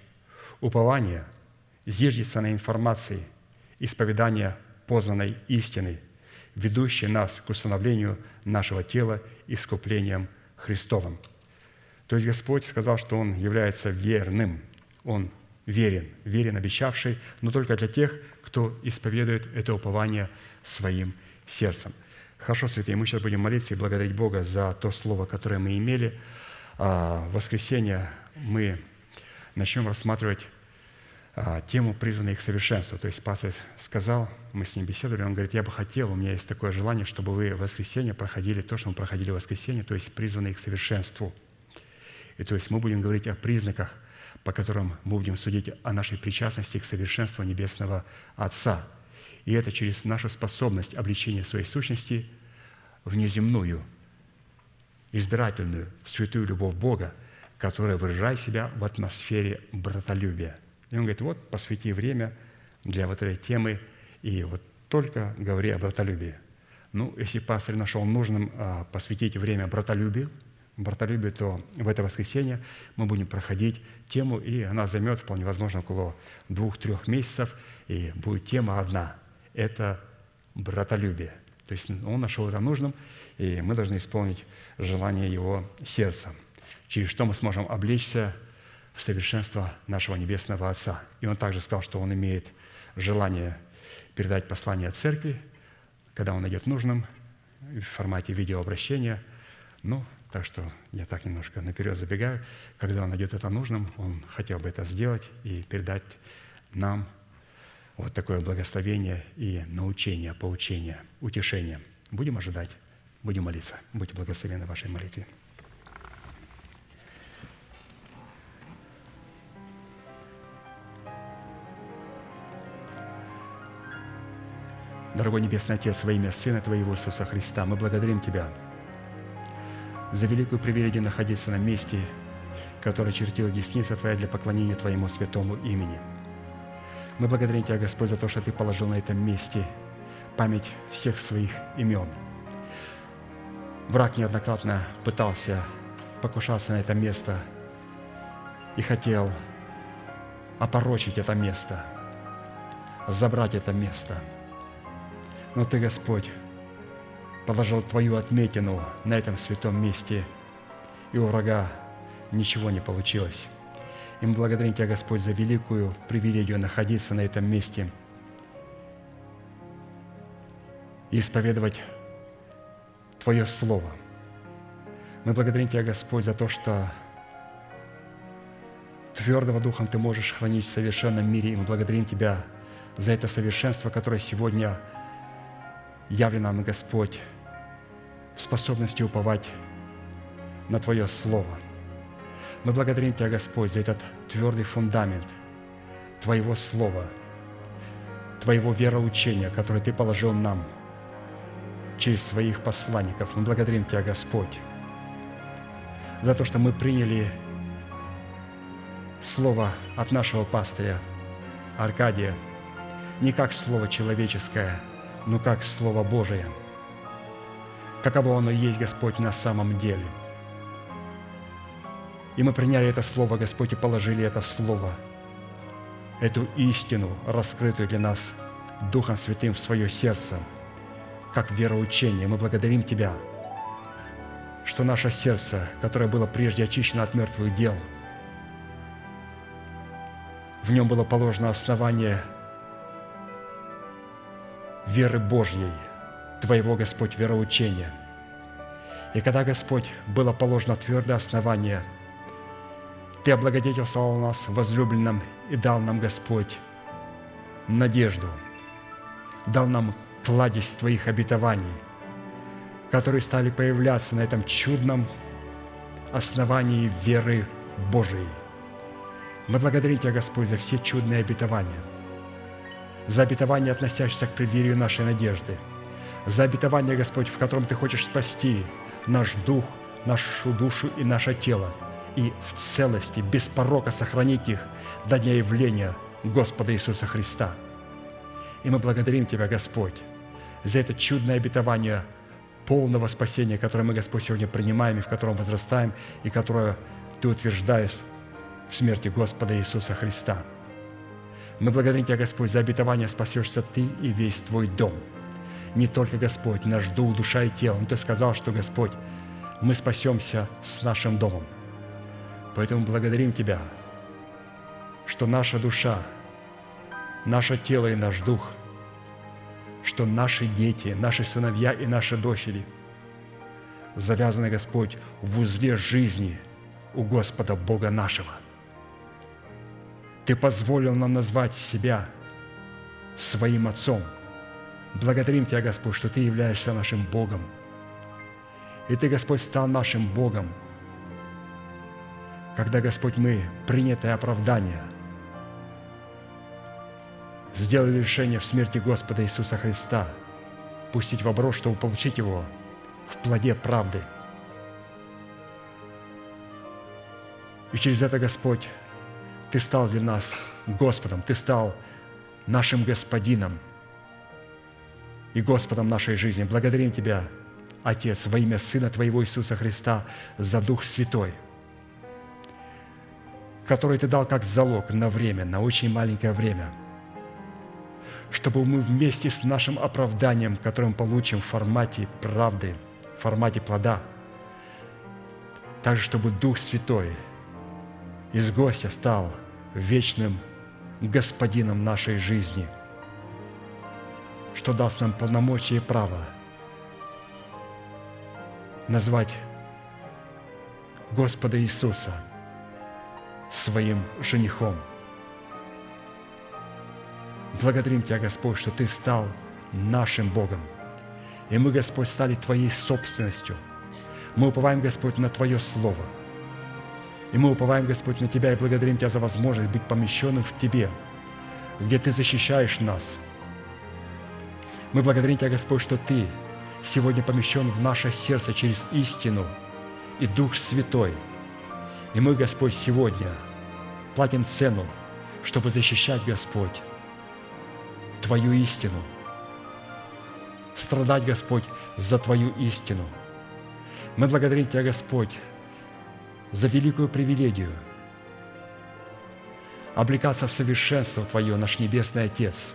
Упование зиждется на информации, исповедания познанной истины, ведущей нас к установлению нашего тела искуплением Христовым. То есть Господь сказал, что Он является верным, Он верен, верен обещавший, но только для тех, кто исповедует это упование своим сердцем. Хорошо, святые, мы сейчас будем молиться и благодарить Бога за то слово, которое мы имели. А в воскресенье мы начнем рассматривать а, тему, призванной к совершенству. То есть пастор сказал, мы с ним беседовали, он говорит, я бы хотел, у меня есть такое желание, чтобы вы в воскресенье проходили то, что мы проходили в воскресенье, то есть призванные к совершенству. И то есть мы будем говорить о признаках, по которым мы будем судить о нашей причастности к совершенству Небесного Отца. И это через нашу способность обличения своей сущности в неземную, избирательную, святую любовь Бога, которая выражает себя в атмосфере братолюбия. И он говорит, вот, посвяти время для вот этой темы, и вот только говори о братолюбии. Ну, если пастор нашел нужным а, посвятить время братолюбию, братолюбию, то в это воскресенье мы будем проходить тему, и она займет, вполне возможно, около двух-трех месяцев, и будет тема одна – это братолюбие. То есть он нашел это нужным, и мы должны исполнить желание его сердца, через что мы сможем облечься в совершенство нашего Небесного Отца. И он также сказал, что он имеет желание передать послание церкви, когда он найдет нужным, в формате видеообращения. Ну, так что я так немножко наперед забегаю. Когда он найдет это нужным, он хотел бы это сделать и передать нам вот такое благословение и научение, поучение, утешение. Будем ожидать, будем молиться. Будьте благословены в вашей молитве. Дорогой Небесный Отец, во имя Сына Твоего Иисуса Христа, мы благодарим Тебя за великую привилегию находиться на месте, которое чертила десница Твоя для поклонения Твоему святому имени. Мы благодарим Тебя, Господь, за то, что Ты положил на этом месте память всех своих имен. Враг неоднократно пытался покушаться на это место и хотел опорочить это место, забрать это место – но Ты, Господь, положил Твою отметину на этом святом месте, и у врага ничего не получилось. И мы благодарим Тебя, Господь, за великую привилегию находиться на этом месте и исповедовать Твое Слово. Мы благодарим Тебя, Господь, за то, что твердого духом Ты можешь хранить в совершенном мире, и мы благодарим Тебя за это совершенство, которое сегодня – явлен нам, Господь, в способности уповать на Твое Слово. Мы благодарим Тебя, Господь, за этот твердый фундамент Твоего Слова, Твоего вероучения, которое Ты положил нам через своих посланников. Мы благодарим Тебя, Господь, за то, что мы приняли Слово от нашего пастыря Аркадия не как Слово человеческое – но как Слово Божие. Каково оно есть, Господь, на самом деле. И мы приняли это Слово, Господь, и положили это Слово, эту истину, раскрытую для нас Духом Святым в свое сердце, как вероучение. Мы благодарим Тебя, что наше сердце, которое было прежде очищено от мертвых дел, в нем было положено основание – веры Божьей, Твоего, Господь, вероучения. И когда, Господь, было положено твердое основание, Ты облагодетельствовал нас возлюбленным и дал нам, Господь, надежду, дал нам кладезь Твоих обетований, которые стали появляться на этом чудном основании веры Божией. Мы благодарим Тебя, Господь, за все чудные обетования – за обетование, относящееся к преддверию нашей надежды, за обетование, Господь, в котором Ты хочешь спасти наш дух, нашу душу и наше тело, и в целости, без порока сохранить их до дня явления Господа Иисуса Христа. И мы благодарим Тебя, Господь, за это чудное обетование полного спасения, которое мы, Господь, сегодня принимаем и в котором возрастаем, и которое Ты утверждаешь в смерти Господа Иисуса Христа. Мы благодарим Тебя, Господь, за обетование спасешься Ты и весь Твой дом. Не только, Господь, наш дух, душа и тело, но Ты сказал, что, Господь, мы спасемся с нашим домом. Поэтому благодарим Тебя, что наша душа, наше тело и наш дух, что наши дети, наши сыновья и наши дочери завязаны, Господь, в узле жизни у Господа Бога нашего. Ты позволил нам назвать себя своим Отцом. Благодарим Тебя, Господь, что Ты являешься нашим Богом. И Ты, Господь, стал нашим Богом, когда, Господь, мы принятое оправдание – сделали решение в смерти Господа Иисуса Христа пустить в оброс, чтобы получить его в плоде правды. И через это, Господь, Ты стал для нас Господом, Ты стал нашим Господином и Господом нашей жизни. Благодарим Тебя, Отец, во имя Сына Твоего Иисуса Христа за Дух Святой, который Ты дал как залог на время, на очень маленькое время – чтобы мы вместе с нашим оправданием, которое мы получим в формате правды, в формате плода, также чтобы Дух Святой из гостя стал вечным господином нашей жизни, что даст нам полномочия и право назвать Господа Иисуса своим женихом – Благодарим Тебя, Господь, что Ты стал нашим Богом. И мы, Господь, стали Твоей собственностью. Мы уповаем, Господь, на Твое Слово. И мы уповаем, Господь, на Тебя и благодарим Тебя за возможность быть помещенным в Тебе, где Ты защищаешь нас. Мы благодарим Тебя, Господь, что Ты сегодня помещен в наше сердце через истину и Дух Святой. И мы, Господь, сегодня платим цену, чтобы защищать, Господь, Твою истину. Страдать, Господь, за Твою истину. Мы благодарим Тебя, Господь, за великую привилегию облекаться в совершенство Твое, наш Небесный Отец.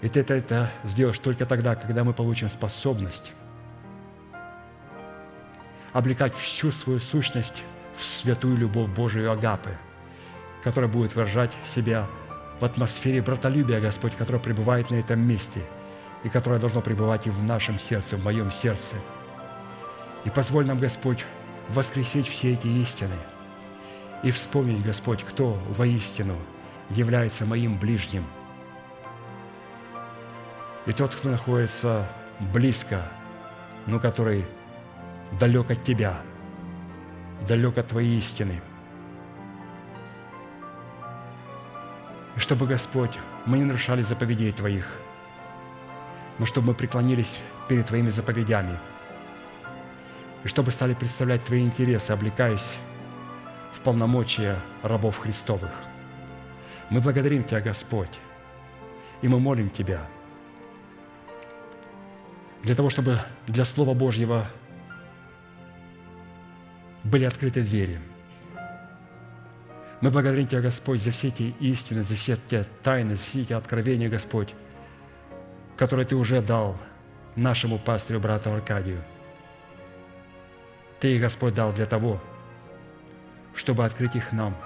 И Ты это, это сделаешь только тогда, когда мы получим способность облекать всю свою сущность в святую любовь Божию Агапы, которая будет выражать себя в атмосфере братолюбия, Господь, которое пребывает на этом месте и которое должно пребывать и в нашем сердце, в моем сердце. И позволь нам, Господь, воскресить все эти истины. И вспомнить, Господь, кто воистину является моим ближним. И тот, кто находится близко, но который далек от Тебя, далек от Твоей истины – И чтобы, Господь, мы не нарушали заповедей Твоих, но чтобы мы преклонились перед Твоими заповедями, и чтобы стали представлять Твои интересы, облекаясь в полномочия рабов Христовых. Мы благодарим Тебя, Господь, и мы молим Тебя для того, чтобы для Слова Божьего были открыты двери – мы благодарим Тебя, Господь, за все эти истины, за все те тайны, за все эти откровения, Господь, которые Ты уже дал нашему пастырю, брату Аркадию. Ты, Господь, дал для того, чтобы открыть их нам.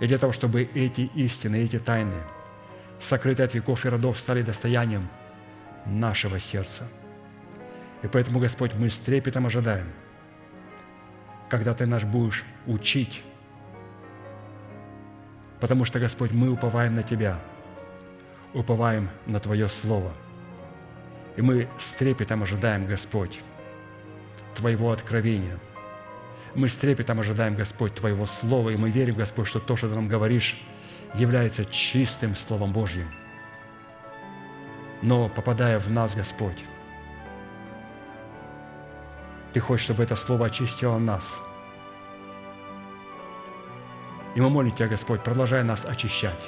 И для того, чтобы эти истины, эти тайны, сокрытые от веков и родов, стали достоянием нашего сердца. И поэтому, Господь, мы с трепетом ожидаем, когда Ты наш будешь учить Потому что, Господь, мы уповаем на Тебя, уповаем на Твое Слово. И мы с трепетом ожидаем, Господь, Твоего откровения. Мы с трепетом ожидаем, Господь, Твоего Слова, и мы верим, Господь, что то, что Ты нам говоришь, является чистым Словом Божьим. Но, попадая в нас, Господь, Ты хочешь, чтобы это Слово очистило нас – и мы молим Тебя, Господь, продолжай нас очищать.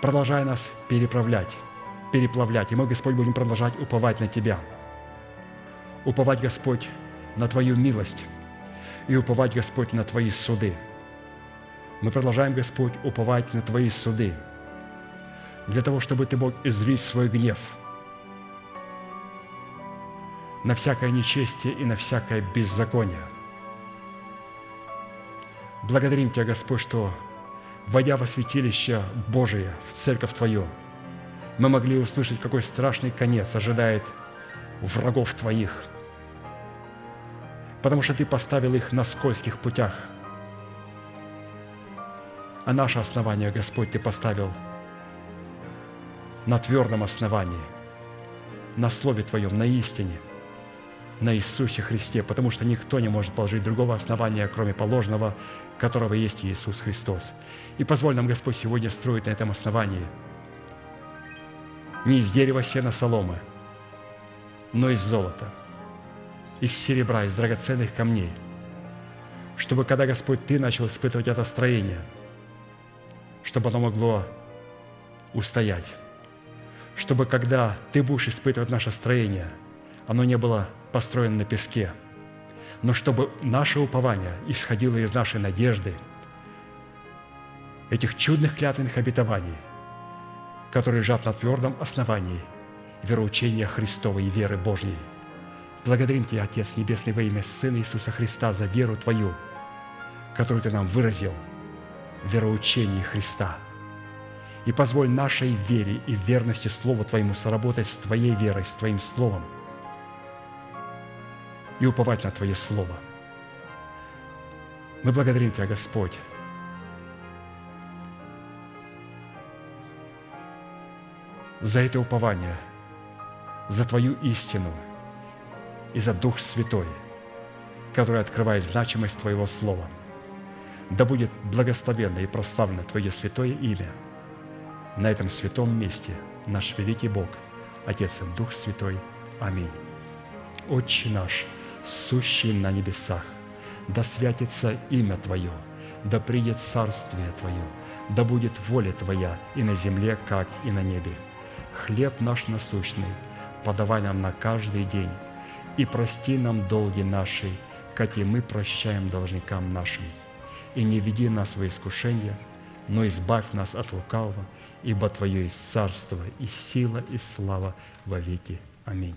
продолжай нас переправлять, переплавлять. И мы, Господь, будем продолжать уповать на Тебя. Уповать, Господь, на Твою милость и уповать, Господь, на Твои суды. Мы продолжаем, Господь, уповать на Твои суды для того, чтобы Ты мог излить свой гнев на всякое нечестие и на всякое беззаконие. Благодарим Тебя, Господь, что, войдя во святилище Божие, в Церковь Твою, мы могли услышать, какой страшный конец ожидает врагов Твоих – потому что Ты поставил их на скользких путях. А наше основание, Господь, Ты поставил на твердом основании, на Слове Твоем, на истине, на Иисусе Христе, потому что никто не может положить другого основания, кроме положенного, которого есть Иисус Христос. И позволь нам, Господь, сегодня строить на этом основании не из дерева, сена, соломы, но из золота – из серебра, из драгоценных камней, чтобы когда, Господь, Ты начал испытывать это строение, чтобы оно могло устоять, чтобы когда Ты будешь испытывать наше строение, оно не было построено на песке, но чтобы наше упование исходило из нашей надежды, этих чудных клятвенных обетований, которые лежат на твердом основании вероучения Христовой и веры Божьей – Благодарим Тебя, Отец Небесный, во имя Сына Иисуса Христа за веру Твою, которую Ты нам выразил в вероучении Христа. И позволь нашей вере и верности Слову Твоему соработать с Твоей верой, с Твоим Словом и уповать на Твое Слово. Мы благодарим Тебя, Господь, за это упование, за Твою истину – и за Дух Святой, который открывает значимость Твоего Слова. Да будет благословенно и прославлено Твое святое имя на этом святом месте, наш великий Бог, Отец и Дух Святой. Аминь. Отче наш, сущий на небесах, да святится имя Твое, да придет царствие Твое, да будет воля Твоя и на земле, как и на небе. Хлеб наш насущный подавай нам на каждый день, и прости нам долги наши, как и мы прощаем должникам нашим. И не веди нас в искушение, но избавь нас от лукавого, ибо Твое есть царство и сила и слава во веки. Аминь.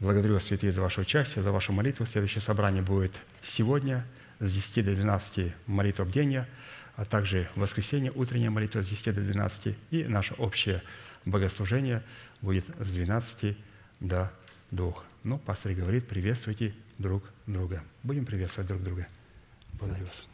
Благодарю вас, святые, за ваше участие, за вашу молитву. Следующее собрание будет сегодня с 10 до 12 молитва бдения, а также в воскресенье утренняя молитва с 10 до 12 и наше общее богослужение будет с 12 до 2. Ну, пастор говорит, приветствуйте друг друга. Будем приветствовать друг друга. Благодарю вас.